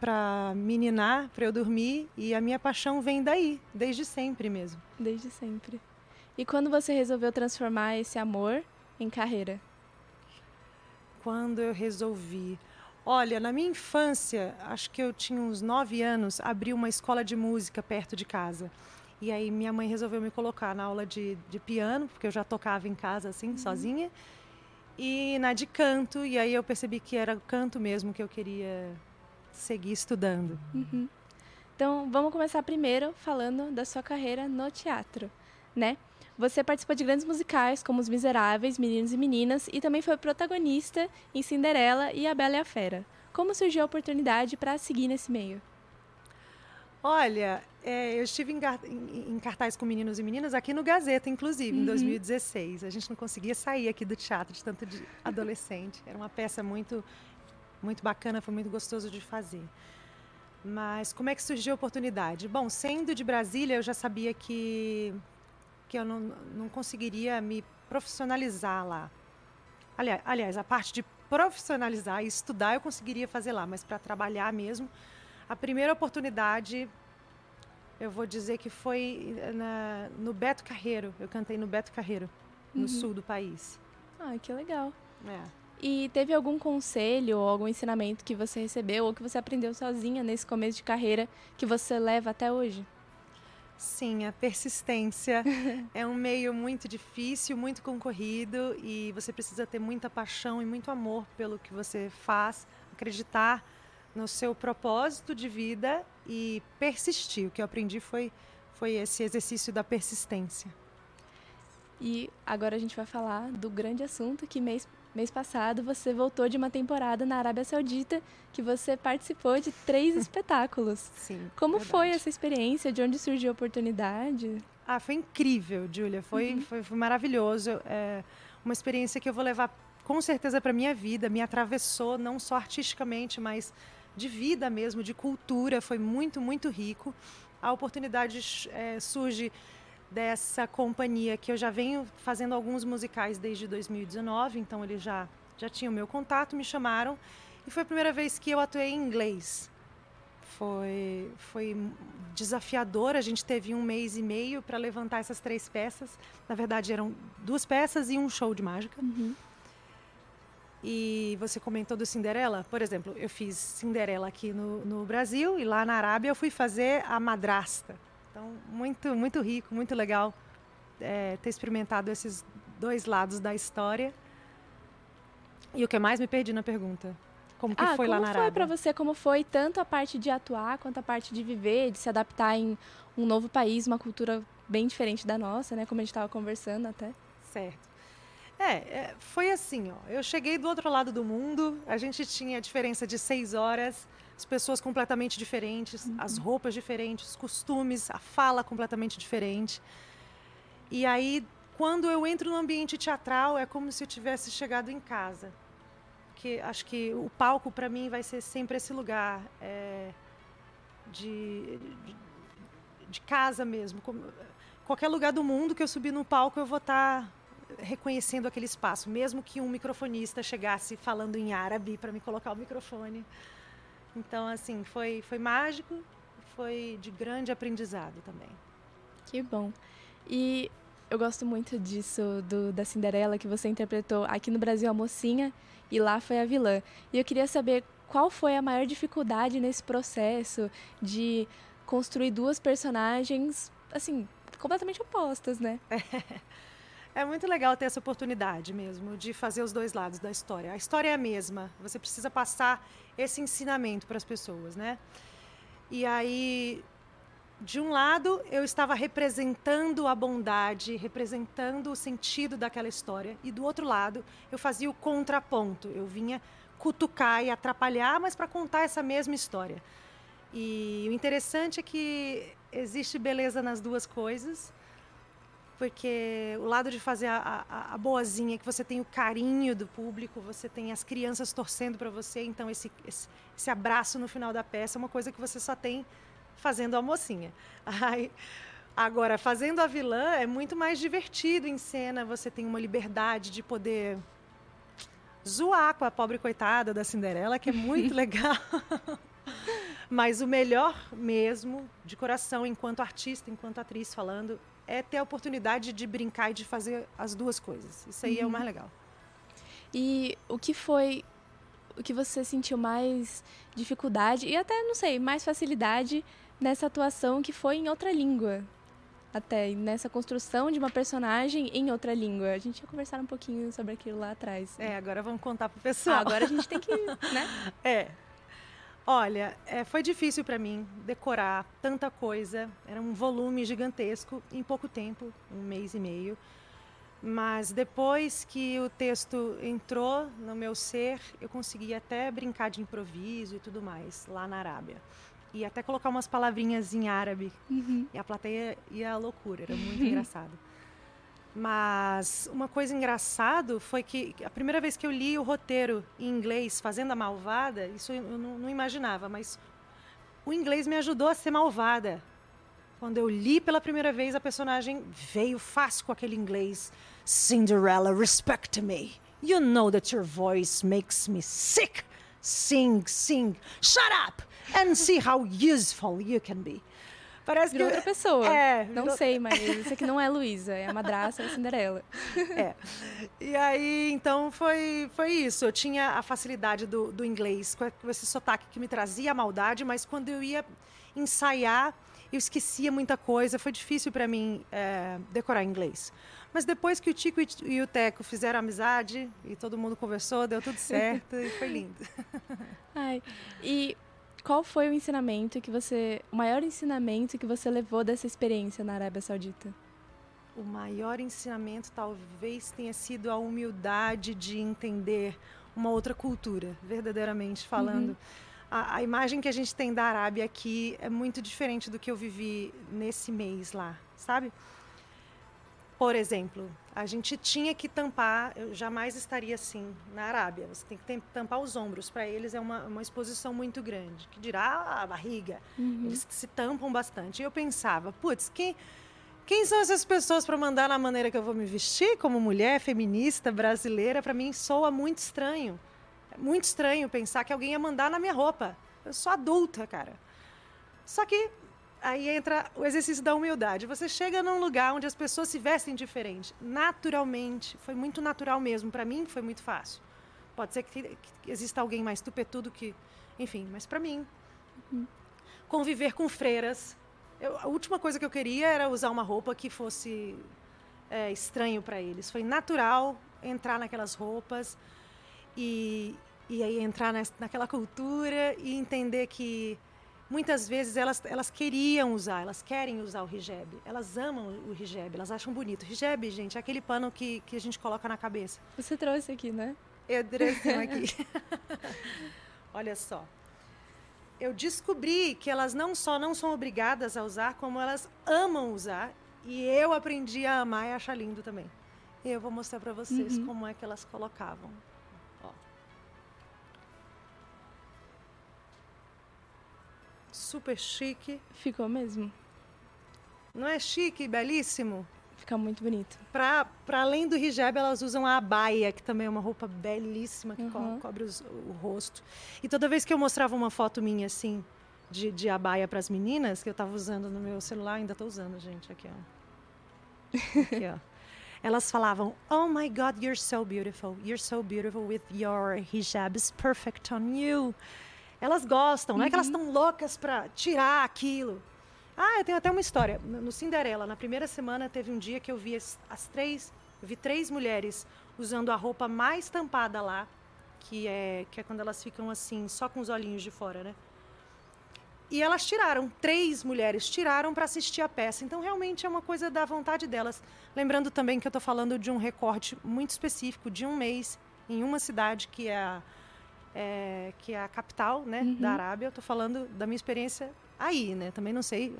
para meninar, para eu dormir, e a minha paixão vem daí, desde sempre mesmo. Desde sempre. E quando você resolveu transformar esse amor em carreira? Quando eu resolvi. Olha, na minha infância, acho que eu tinha uns nove anos, abri uma escola de música perto de casa. E aí minha mãe resolveu me colocar na aula de, de piano, porque eu já tocava em casa assim, uhum. sozinha. E na de canto, e aí eu percebi que era canto mesmo que eu queria seguir estudando. Uhum. Então, vamos começar primeiro falando da sua carreira no teatro, né? Você participou de grandes musicais como Os Miseráveis, Meninos e Meninas e também foi protagonista em Cinderela e A Bela e a Fera. Como surgiu a oportunidade para seguir nesse meio? Olha, é, eu estive em, em, em, cartaz com meninos e meninas aqui no Gazeta, inclusive, uhum. em 2016. A gente não conseguia sair aqui do teatro de tanto de adolescente. Era uma peça muito, muito bacana, foi muito gostoso de fazer. Mas como é que surgiu a oportunidade? Bom, sendo de Brasília, eu já sabia que, que eu não, não conseguiria me profissionalizar lá. Aliás, aliás, a parte de profissionalizar e estudar eu conseguiria fazer lá, mas para trabalhar mesmo, a primeira oportunidade, eu vou dizer que foi na, no Beto Carreiro. Eu cantei no Beto Carreiro, no uhum. sul do país. Ah, que legal. É. E teve algum conselho ou algum ensinamento que você recebeu ou que você aprendeu sozinha nesse começo de carreira que você leva até hoje? Sim, a persistência é um meio muito difícil, muito concorrido e você precisa ter muita paixão e muito amor pelo que você faz, acreditar no seu propósito de vida e persistir. O que eu aprendi foi, foi esse exercício da persistência. E agora a gente vai falar do grande assunto que mês, mês passado você voltou de uma temporada na Arábia Saudita que você participou de três espetáculos. Sim. Como verdade. foi essa experiência? De onde surgiu a oportunidade? Ah, foi incrível, Júlia. Foi, uhum. foi, foi, maravilhoso. É uma experiência que eu vou levar com certeza para minha vida. Me atravessou não só artisticamente, mas de vida mesmo, de cultura, foi muito, muito rico. A oportunidade é, surge dessa companhia que eu já venho fazendo alguns musicais desde 2019, então eles já, já tinham meu contato, me chamaram e foi a primeira vez que eu atuei em inglês. Foi, foi desafiador, a gente teve um mês e meio para levantar essas três peças. Na verdade, eram duas peças e um show de mágica. Uhum. E você comentou do Cinderela, por exemplo, eu fiz Cinderela aqui no, no Brasil e lá na Arábia eu fui fazer a madrasta. Então, muito, muito rico, muito legal é, ter experimentado esses dois lados da história. E o que mais me perdi na pergunta? Como que ah, foi lá na Arábia? Como foi para você? Como foi tanto a parte de atuar quanto a parte de viver, de se adaptar em um novo país, uma cultura bem diferente da nossa, né? Como a gente estava conversando até. Certo. É, é, foi assim, ó. Eu cheguei do outro lado do mundo, a gente tinha a diferença de seis horas, as pessoas completamente diferentes, uhum. as roupas diferentes, os costumes, a fala completamente diferente. E aí, quando eu entro no ambiente teatral, é como se eu tivesse chegado em casa. Porque acho que o palco, para mim, vai ser sempre esse lugar é, de, de, de, casa mesmo. Como, qualquer lugar do mundo que eu subir no palco, eu vou estar. Tá reconhecendo aquele espaço, mesmo que um microfonista chegasse falando em árabe para me colocar o microfone. Então, assim, foi, foi mágico, foi de grande aprendizado também. Que bom. E eu gosto muito disso, do, da Cinderela, que você interpretou aqui no Brasil a mocinha e lá foi a vilã. E eu queria saber qual foi a maior dificuldade nesse processo de construir duas personagens, assim, completamente opostas, né? É muito legal ter essa oportunidade mesmo de fazer os dois lados da história. A história é a mesma, você precisa passar esse ensinamento para as pessoas, né? E aí, de um lado, eu estava representando a bondade, representando o sentido daquela história, e do outro lado, eu fazia o contraponto. Eu vinha cutucar e atrapalhar, mas para contar essa mesma história. E o interessante é que existe beleza nas duas coisas porque o lado de fazer a, a, a, boazinha, que você tem o carinho do público, você tem as crianças torcendo para você, então esse, esse, esse, abraço no final da peça é uma coisa que você só tem fazendo a mocinha. Aí, agora, fazendo a vilã é muito mais divertido em cena, você tem uma liberdade de poder zoar com a pobre coitada da Cinderela, que é muito legal. Mas o melhor mesmo, de coração, enquanto artista, enquanto atriz falando, é ter a oportunidade de brincar e de fazer as duas coisas. Isso aí uhum. é o uhum. mais legal. E o que foi o que você sentiu mais dificuldade e até, não sei, mais facilidade nessa atuação que foi em outra língua? Até nessa construção de uma personagem em outra língua. A gente ia conversar um pouquinho sobre aquilo lá atrás. É, agora vamos contar pro pessoal. Ah, agora a gente tem que, né? É. Olha, é, foi difícil para mim decorar tanta coisa. Era um volume gigantesco em pouco tempo, um mês e meio. Mas depois que o texto entrou no meu ser, eu consegui até brincar de improviso e tudo mais lá na Arábia. E até colocar umas palavrinhas em árabe. Uhum. E a plateia ia à loucura, era muito engraçado. Mas uma coisa engraçada foi que a primeira vez que eu li o roteiro em inglês, Fazenda Malvada, isso eu não, não imaginava, mas o inglês me ajudou a ser malvada. Quando eu li pela primeira vez, a personagem veio fácil com aquele inglês. Cinderella, respect me. You know that your voice makes me sick. Sing, sing. Shut up and see how useful you can be. Parece Virou que outra pessoa. É, não virou... sei, mas isso aqui não é Luísa, é a madraça, é a Cinderela. É. E aí, então, foi, foi isso. Eu tinha a facilidade do, do inglês, com esse sotaque que me trazia a maldade, mas quando eu ia ensaiar, eu esquecia muita coisa. Foi difícil para mim é, decorar inglês. Mas depois que o Tico e o Teco fizeram amizade e todo mundo conversou, deu tudo certo e foi lindo. Ai, e qual foi o ensinamento que você, o maior ensinamento que você levou dessa experiência na Arábia Saudita? O maior ensinamento talvez tenha sido a humildade de entender uma outra cultura, verdadeiramente falando. Uhum. A, a, imagem que a gente tem da Arábia aqui é muito diferente do que eu vivi nesse mês lá, sabe? Por exemplo, a gente tinha que tampar, eu jamais estaria assim na Arábia. Você tem que tampar os ombros. Para eles é uma, uma exposição muito grande. Que dirá a barriga. Uhum. Eles se tampam bastante. E eu pensava, putz, quem, quem são essas pessoas para mandar na maneira que eu vou me vestir como mulher feminista brasileira? Para mim soa muito estranho. É muito estranho pensar que alguém ia mandar na minha roupa. Eu sou adulta, cara. Só que aí entra o exercício da humildade. Você chega num lugar onde as pessoas se vestem diferente, naturalmente. Foi muito natural mesmo. Para mim, foi muito fácil. Pode ser que, que exista alguém mais tupetudo que. Enfim, mas para mim. Uhum. Conviver com freiras. Eu, a última coisa que eu queria era usar uma roupa que fosse é, estranho para eles. Foi natural entrar naquelas roupas e, e aí entrar nessa, naquela cultura e entender que muitas vezes elas, elas queriam usar, elas querem usar o hijab. Elas amam o hijab, elas acham bonito. Hijab, gente, é aquele pano que, que a gente coloca na cabeça. Você trouxe aqui, né? Eu trouxe aqui. Olha só. Eu descobri que elas não só não são obrigadas a usar, como elas amam usar. E eu aprendi a amar e achar lindo também. E eu vou mostrar para vocês uhum. como é que elas colocavam. Super chique. Ficou mesmo. Não é chique, belíssimo? Fica muito bonito. Para além do hijab, elas usam a abaia, que também é uma roupa belíssima que uhum. co cobre os, o rosto. E toda vez que eu mostrava uma foto minha assim, de, de abaia para as meninas, que eu estava usando no meu celular, ainda estou usando, gente, aqui, ó. Aqui, ó. Elas falavam, "Oh my God, you're so beautiful. You're so beautiful with your hijab is perfect on you." Elas gostam, não é que elas estão uhum. loucas para tirar aquilo. Ah, eu tenho até uma história. No Cinderela, na primeira semana, teve um dia que eu vi as, as três, vi três mulheres usando a roupa mais tampada lá, que é, que é quando elas ficam assim, só com os olhinhos de fora, né? E elas tiraram, três mulheres tiraram para assistir a peça. Então, realmente é uma coisa da vontade delas. Lembrando também que eu estou falando de um recorte muito específico, de um mês, em uma cidade que é a é, que é a capital né, uhum. da Arábia. Eu estou falando da minha experiência aí, né? Também não sei,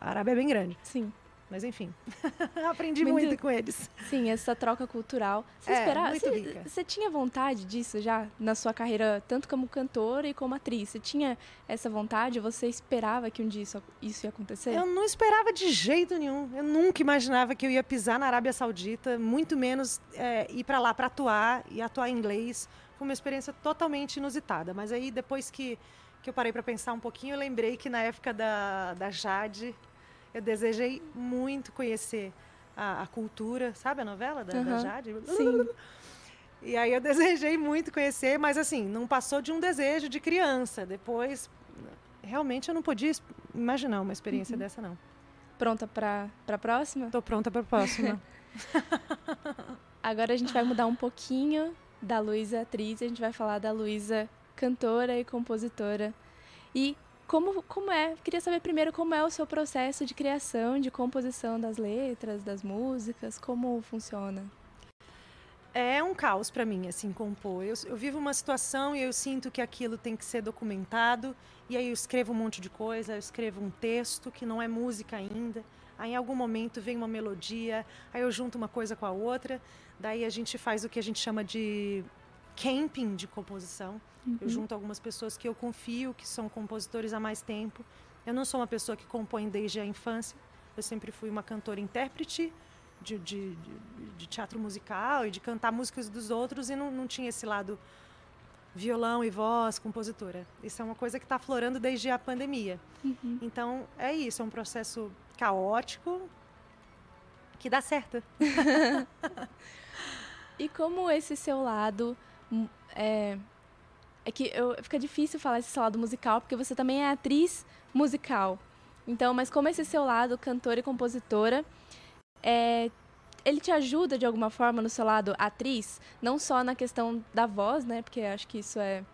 a Arábia é bem grande. Sim. Mas enfim, aprendi muito, muito, com eles. Sim, essa troca cultural. Você é, esperava? Você, você, tinha vontade disso já na sua carreira, tanto como cantora e como atriz? Você tinha essa vontade? Você esperava que um dia isso, isso ia acontecer? Eu não esperava de jeito nenhum. Eu nunca imaginava que eu ia pisar na Arábia Saudita, muito menos é, ir para lá para atuar e atuar em inglês foi uma experiência totalmente inusitada. Mas aí, depois que, que eu parei para pensar um pouquinho, eu lembrei que na época da, da Jade, eu desejei muito conhecer a, a cultura, sabe a novela da, uhum. da Jade? Sim. E aí eu desejei muito conhecer, mas assim, não passou de um desejo de criança. Depois, realmente eu não podia imaginar uma experiência uhum. dessa, não. Pronta para a próxima? Tô pronta para a próxima. Agora a gente vai mudar um pouquinho da Luísa atriz, a gente vai falar da Luísa cantora e compositora. E como, como é? Queria saber primeiro como é o seu processo de criação, de composição das letras, das músicas, como funciona? É um caos para mim, assim, compor. Eu, eu, vivo uma situação e eu sinto que aquilo tem que ser documentado, e aí eu escrevo um monte de coisa, eu escrevo um texto que não é música ainda, aí em algum momento vem uma melodia, aí eu junto uma coisa com a outra, daí a gente faz o que a gente chama de camping de composição. Uhum. Eu junto algumas pessoas que eu confio, que são compositores há mais tempo. Eu não sou uma pessoa que compõe desde a infância. Eu sempre fui uma cantora intérprete de, de, de, de teatro musical e de cantar músicas dos outros e não, não tinha esse lado violão e voz, compositora. Isso é uma coisa que está florando desde a pandemia. Uhum. Então, é isso, é um processo caótico que dá certo. e como esse seu lado Hum, é, é que eu, fica difícil falar esse seu lado musical, porque você também é atriz musical. Então, mas como esse seu lado, cantora e compositora, é, ele te ajuda de alguma forma no seu lado atriz, não só na questão da voz, né? Porque acho que isso é,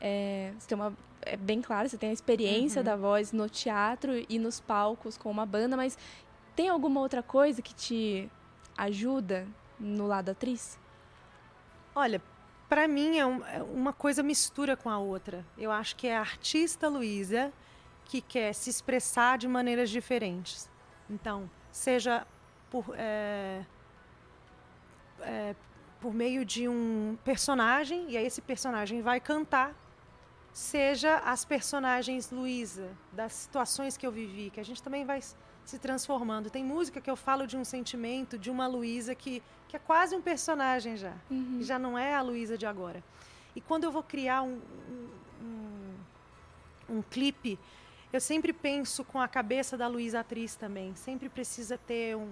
é você tem uma é bem claro, você tem a experiência uhum. da voz no teatro e nos palcos com uma banda, mas tem alguma outra coisa que te ajuda no lado atriz? Olha, para mim é, um, é, uma coisa mistura com a outra. Eu acho que é a artista Luísa que quer se expressar de maneiras diferentes. Então, seja por, é, é, por meio de um personagem, e aí esse personagem vai cantar, seja as personagens Luísa, das situações que eu vivi, que a gente também vai se transformando. Tem música que eu falo de um sentimento, de uma Luísa que, que é quase um personagem já. Uhum. Já não é a Luísa de agora. E quando eu vou criar um, um, um, clipe, eu sempre penso com a cabeça da Luísa atriz também. Sempre precisa ter um,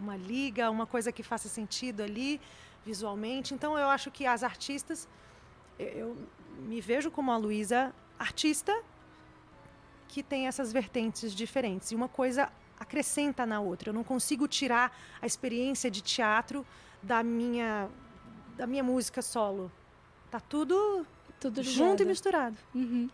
uma liga, uma coisa que faça sentido ali visualmente. Então eu acho que as artistas, eu, eu me vejo como a Luísa artista que tem essas vertentes diferentes. E uma coisa acrescenta na outra. Eu não consigo tirar a experiência de teatro da minha da minha música solo. Tá tudo tudo junto e misturado. Uhum.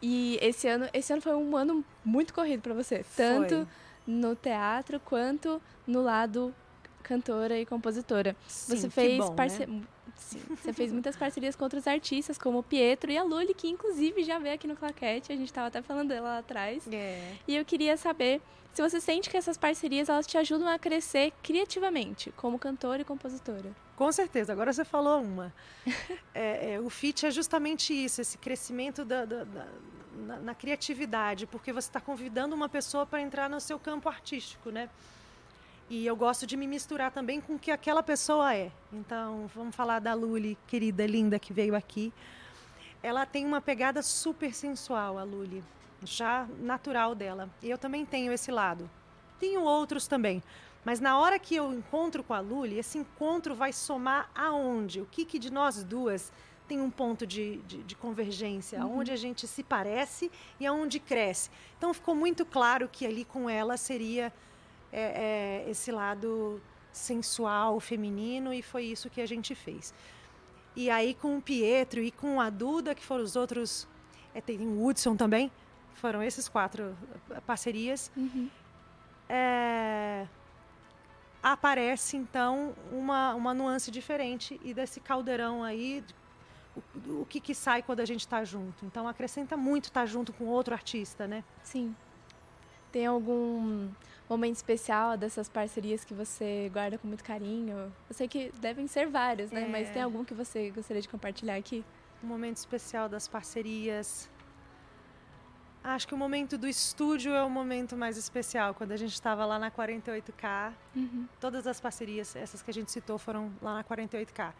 e esse ano, esse ano foi um ano muito corrido para você, tanto foi. no teatro quanto no lado cantora e compositora. Sim, você fez bom, parce... né? Sim, você fez muitas parcerias com outros artistas, como o Pietro e a Luli, que inclusive já veio aqui no Claquete, a gente estava até falando dela lá atrás. É. E eu queria saber se você sente que essas parcerias elas te ajudam a crescer criativamente, como cantora e compositora. Com certeza, agora você falou uma. é, é, o FIT é justamente isso, esse crescimento da, da, da na, na criatividade, porque você está convidando uma pessoa para entrar no seu campo artístico, né? E eu gosto de me misturar também com o que aquela pessoa é. Então, vamos falar da Luli, querida, linda, que veio aqui. Ela tem uma pegada super sensual, a Luli, já natural dela. E eu também tenho esse lado. Tenho outros também. Mas na hora que eu encontro com a Luli, esse encontro vai somar aonde? O que, que de nós duas tem um ponto de, de, de convergência, uhum. onde a gente se parece e aonde cresce. Então ficou muito claro que ali com ela seria é, é, esse lado sensual, feminino, e foi isso que a gente fez. E aí com o Pietro e com a Duda, que foram os outros, é, tem o Hudson também, foram esses quatro parcerias. Uhum. É, aparece então uma, uma nuance diferente e desse caldeirão aí o, o que, que sai quando a gente está junto. Então acrescenta muito estar tá junto com outro artista, né? Sim. Tem algum momento especial dessas parcerias que você guarda com muito carinho? Eu sei que devem ser vários, né? É. Mas tem algum que você gostaria de compartilhar aqui? Um momento especial das parcerias. Acho que o momento do estúdio é o momento mais especial, quando a gente estava lá na 48K. Uhum. Todas as parcerias, essas que a gente citou, foram lá na 48K.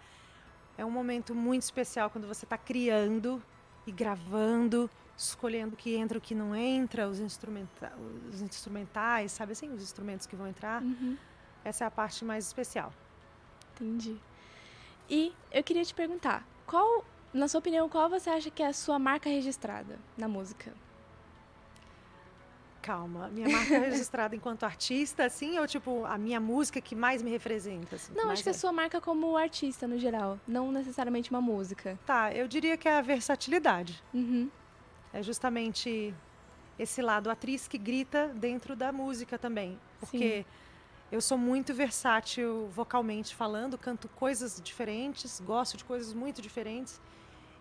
É um momento muito especial quando você está criando e gravando, escolhendo o que entra, o que não entra, os, instrumenta os instrumentais, sabe assim, os instrumentos que vão entrar. Uhum. Essa é a parte mais especial. Entendi. E eu queria te perguntar, qual, na sua opinião, qual você acha que é a sua marca registrada na música? Calma, minha marca registrada enquanto artista, assim, ou tipo, a minha música que mais me representa? Assim, não, acho que é. a sua marca como artista no geral, não necessariamente uma música. Tá, eu diria que é a versatilidade. Uhum. É justamente esse lado atriz que grita dentro da música também. Porque Sim. eu sou muito versátil vocalmente falando, canto coisas diferentes, gosto de coisas muito diferentes.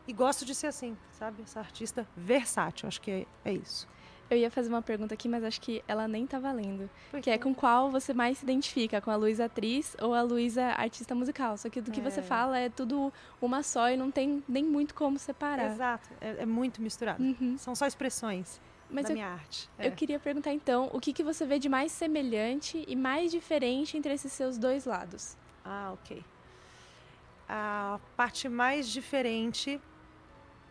E gosto de ser assim, sabe? Essa artista versátil, acho que é, é isso. Eu ia fazer uma pergunta aqui, mas acho que ela nem tá valendo. Que é com qual você mais se identifica? Com a Luísa atriz ou a Luísa artista musical? Só que do que é. você fala é tudo uma só e não tem nem muito como separar. Exato, é, é muito misturado. Uhum. São só expressões mas da eu, minha arte. É. Eu queria perguntar então, o que, que você vê de mais semelhante e mais diferente entre esses seus dois lados? Ah, ok. A parte mais diferente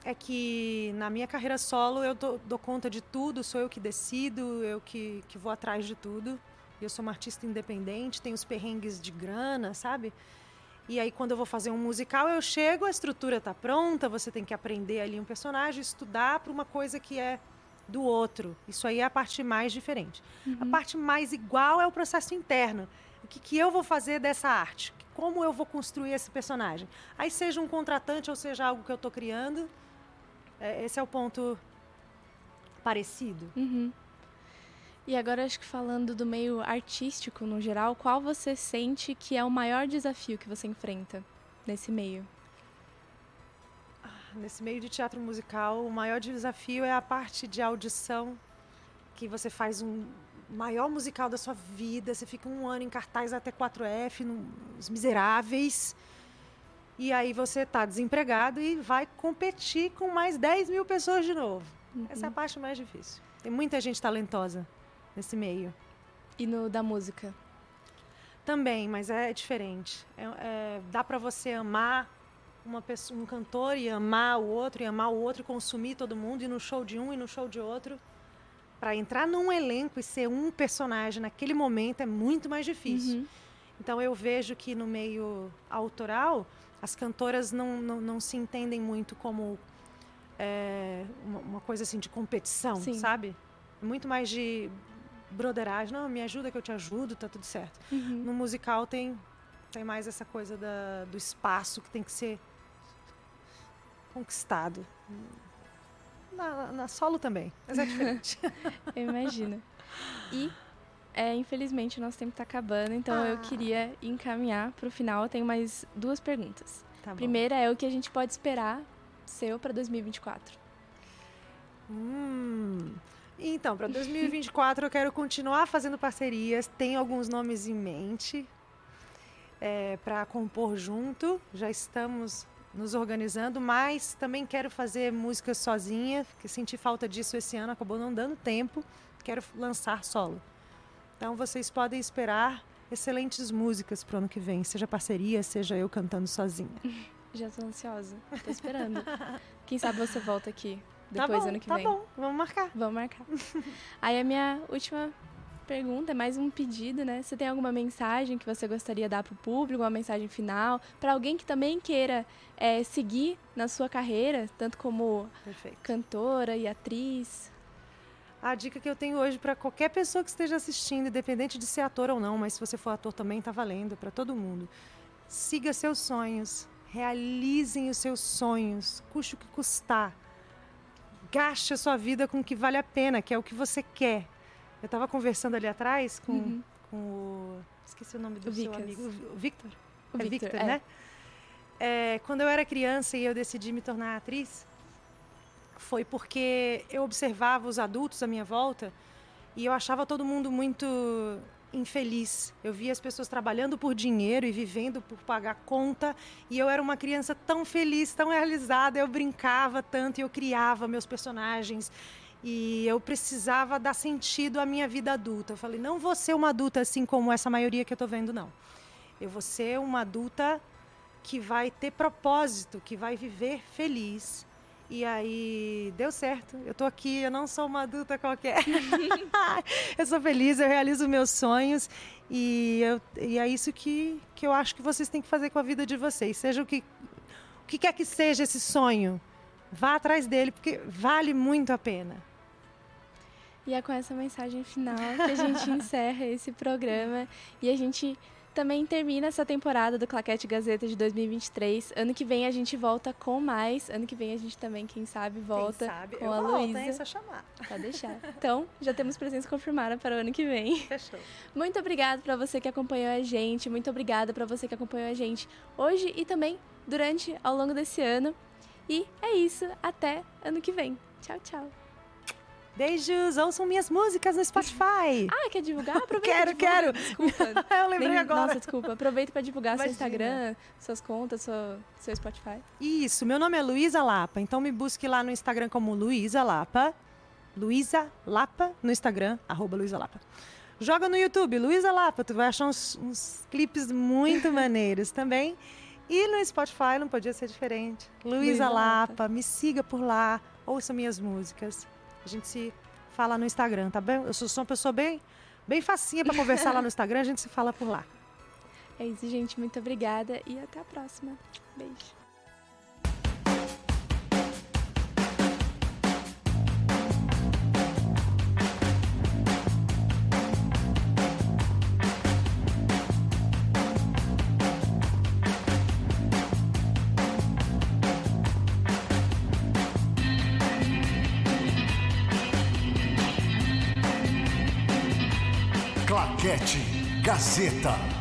é que na minha carreira solo eu dou, dou, conta de tudo, sou eu que decido, eu que, que vou atrás de tudo. Eu sou uma artista independente, tenho os perrengues de grana, sabe? E aí quando eu vou fazer um musical, eu chego, a estrutura está pronta, você tem que aprender ali um personagem, estudar para uma coisa que é do outro. Isso aí é a parte mais diferente. Uhum. A parte mais igual é o processo interno. O que, que eu vou fazer dessa arte? Como eu vou construir esse personagem? Aí seja um contratante ou seja algo que eu estou criando, é, esse é o ponto parecido. Uhum. E agora acho que falando do meio artístico no geral, qual você sente que é o maior desafio que você enfrenta nesse meio? Ah, nesse meio de teatro musical, o maior desafio é a parte de audição, que você faz um maior musical da sua vida, você fica um ano em cartaz até 4F, nos Miseráveis, e aí você está desempregado e vai competir com mais 10 mil pessoas de novo. Uhum. Essa é a parte mais difícil. Tem muita gente talentosa nesse meio. E no da música? Também, mas é diferente. É, é, dá para você amar uma pessoa, um cantor e amar o outro, e amar o outro, consumir todo mundo, e no show de um e no show de outro. Para entrar num elenco e ser um personagem naquele momento é muito mais difícil. Uhum. Então eu vejo que no meio autoral as cantoras não, não, não se entendem muito como é, uma, uma, coisa assim de competição, Sim. sabe? Muito mais de broderagem. Não, me ajuda que eu te ajudo, tá tudo certo. Uhum. No musical tem, tem mais essa coisa da, do espaço que tem que ser conquistado. Na, na solo também, mas é diferente. eu imagino. E é, infelizmente, o nosso tempo está acabando, então ah. eu queria encaminhar para o final. Eu tenho mais duas perguntas. Tá Primeira é o que a gente pode esperar seu para 2024. Hum. Então, para 2024 eu quero continuar fazendo parcerias. Tenho alguns nomes em mente é, para compor junto. Já estamos nos organizando, mas também quero fazer músicas sozinha, porque senti falta disso esse ano, acabou não dando tempo. Quero lançar solo. Então vocês podem esperar excelentes músicas para o ano que vem, seja parceria, seja eu cantando sozinha. Já estou ansiosa, estou esperando. Quem sabe você volta aqui tá depois tá bom, ano que tá vem. Tá bom, vamos marcar. Vamos marcar. Aí a minha última pergunta é mais um pedido, né? Você tem alguma mensagem que você gostaria de dar para o público, uma mensagem final, para alguém que também queira é, seguir na sua carreira, tanto como Perfeito. cantora e atriz? A dica que eu tenho hoje para qualquer pessoa que esteja assistindo, independente de ser ator ou não, mas se você for ator também está valendo para todo mundo. Siga seus sonhos, realizem os seus sonhos, custe o que custar. Gaste a sua vida com o que vale a pena, que é o que você quer. Eu estava conversando ali atrás com, uhum. com o. Esqueci o nome do o seu Vicas. amigo. O Victor? O é Victor, Victor, é. né? É, quando eu era criança e eu decidi me tornar atriz, foi porque eu observava os adultos à minha volta e eu achava todo mundo muito infeliz. Eu via as pessoas trabalhando por dinheiro e vivendo por pagar conta, e eu era uma criança tão feliz, tão realizada, eu brincava tanto e eu criava meus personagens. E eu precisava dar sentido à minha vida adulta. Eu falei, não vou ser uma adulta assim como essa maioria que eu estou vendo, não. Eu vou ser uma adulta que vai ter propósito, que vai viver feliz E aí deu certo. Eu tô aqui, eu não sou uma adulta qualquer. eu sou feliz, eu realizo meus sonhos e, eu, e é isso que, que eu acho que vocês têm que fazer com a vida de vocês. Seja o que, o que quer que seja esse sonho, vá atrás dele, porque vale muito a pena. E é com essa mensagem final que a gente encerra esse programa e a gente também termina essa temporada do Claquete Gazeta de 2023. Ano que vem a gente volta com mais. Ano que vem a gente também, quem sabe, volta quem sabe? com Eu a Luísa. É só chamar. Pode deixar. Então, já temos presença confirmada para o ano que vem. Fechou. Muito obrigada para você que acompanhou a gente. Muito obrigada para você que acompanhou a gente hoje e também durante ao longo desse ano. E é isso. Até ano que vem. Tchau, tchau. Beijos, ouçam minhas músicas no Spotify. Ah, quer divulgar? Aproveita. quero, quero. Desculpa. Eu lembrei Nem, agora. Nossa, desculpa. Aproveita para divulgar Imagina. seu Instagram, suas contas, seu, seu Spotify. Isso, meu nome é Luísa Lapa, então me busque lá no Instagram como Luísa Lapa. Luísa Lapa no Instagram, arroba Luísa Lapa. Joga no YouTube, Luísa Lapa, tu vai achar uns, uns clipes muito maneiros também. E no Spotify não podia ser diferente. Luísa Luísa Lapa, Lapa. me siga por lá, ouça minhas músicas. A gente se fala no Instagram, tá bem? Eu sou, uma pessoa bem, bem facinha para conversar lá no Instagram, a gente se fala por lá. É isso, gente. Muito obrigada e até a próxima. Beijo. Gazeta.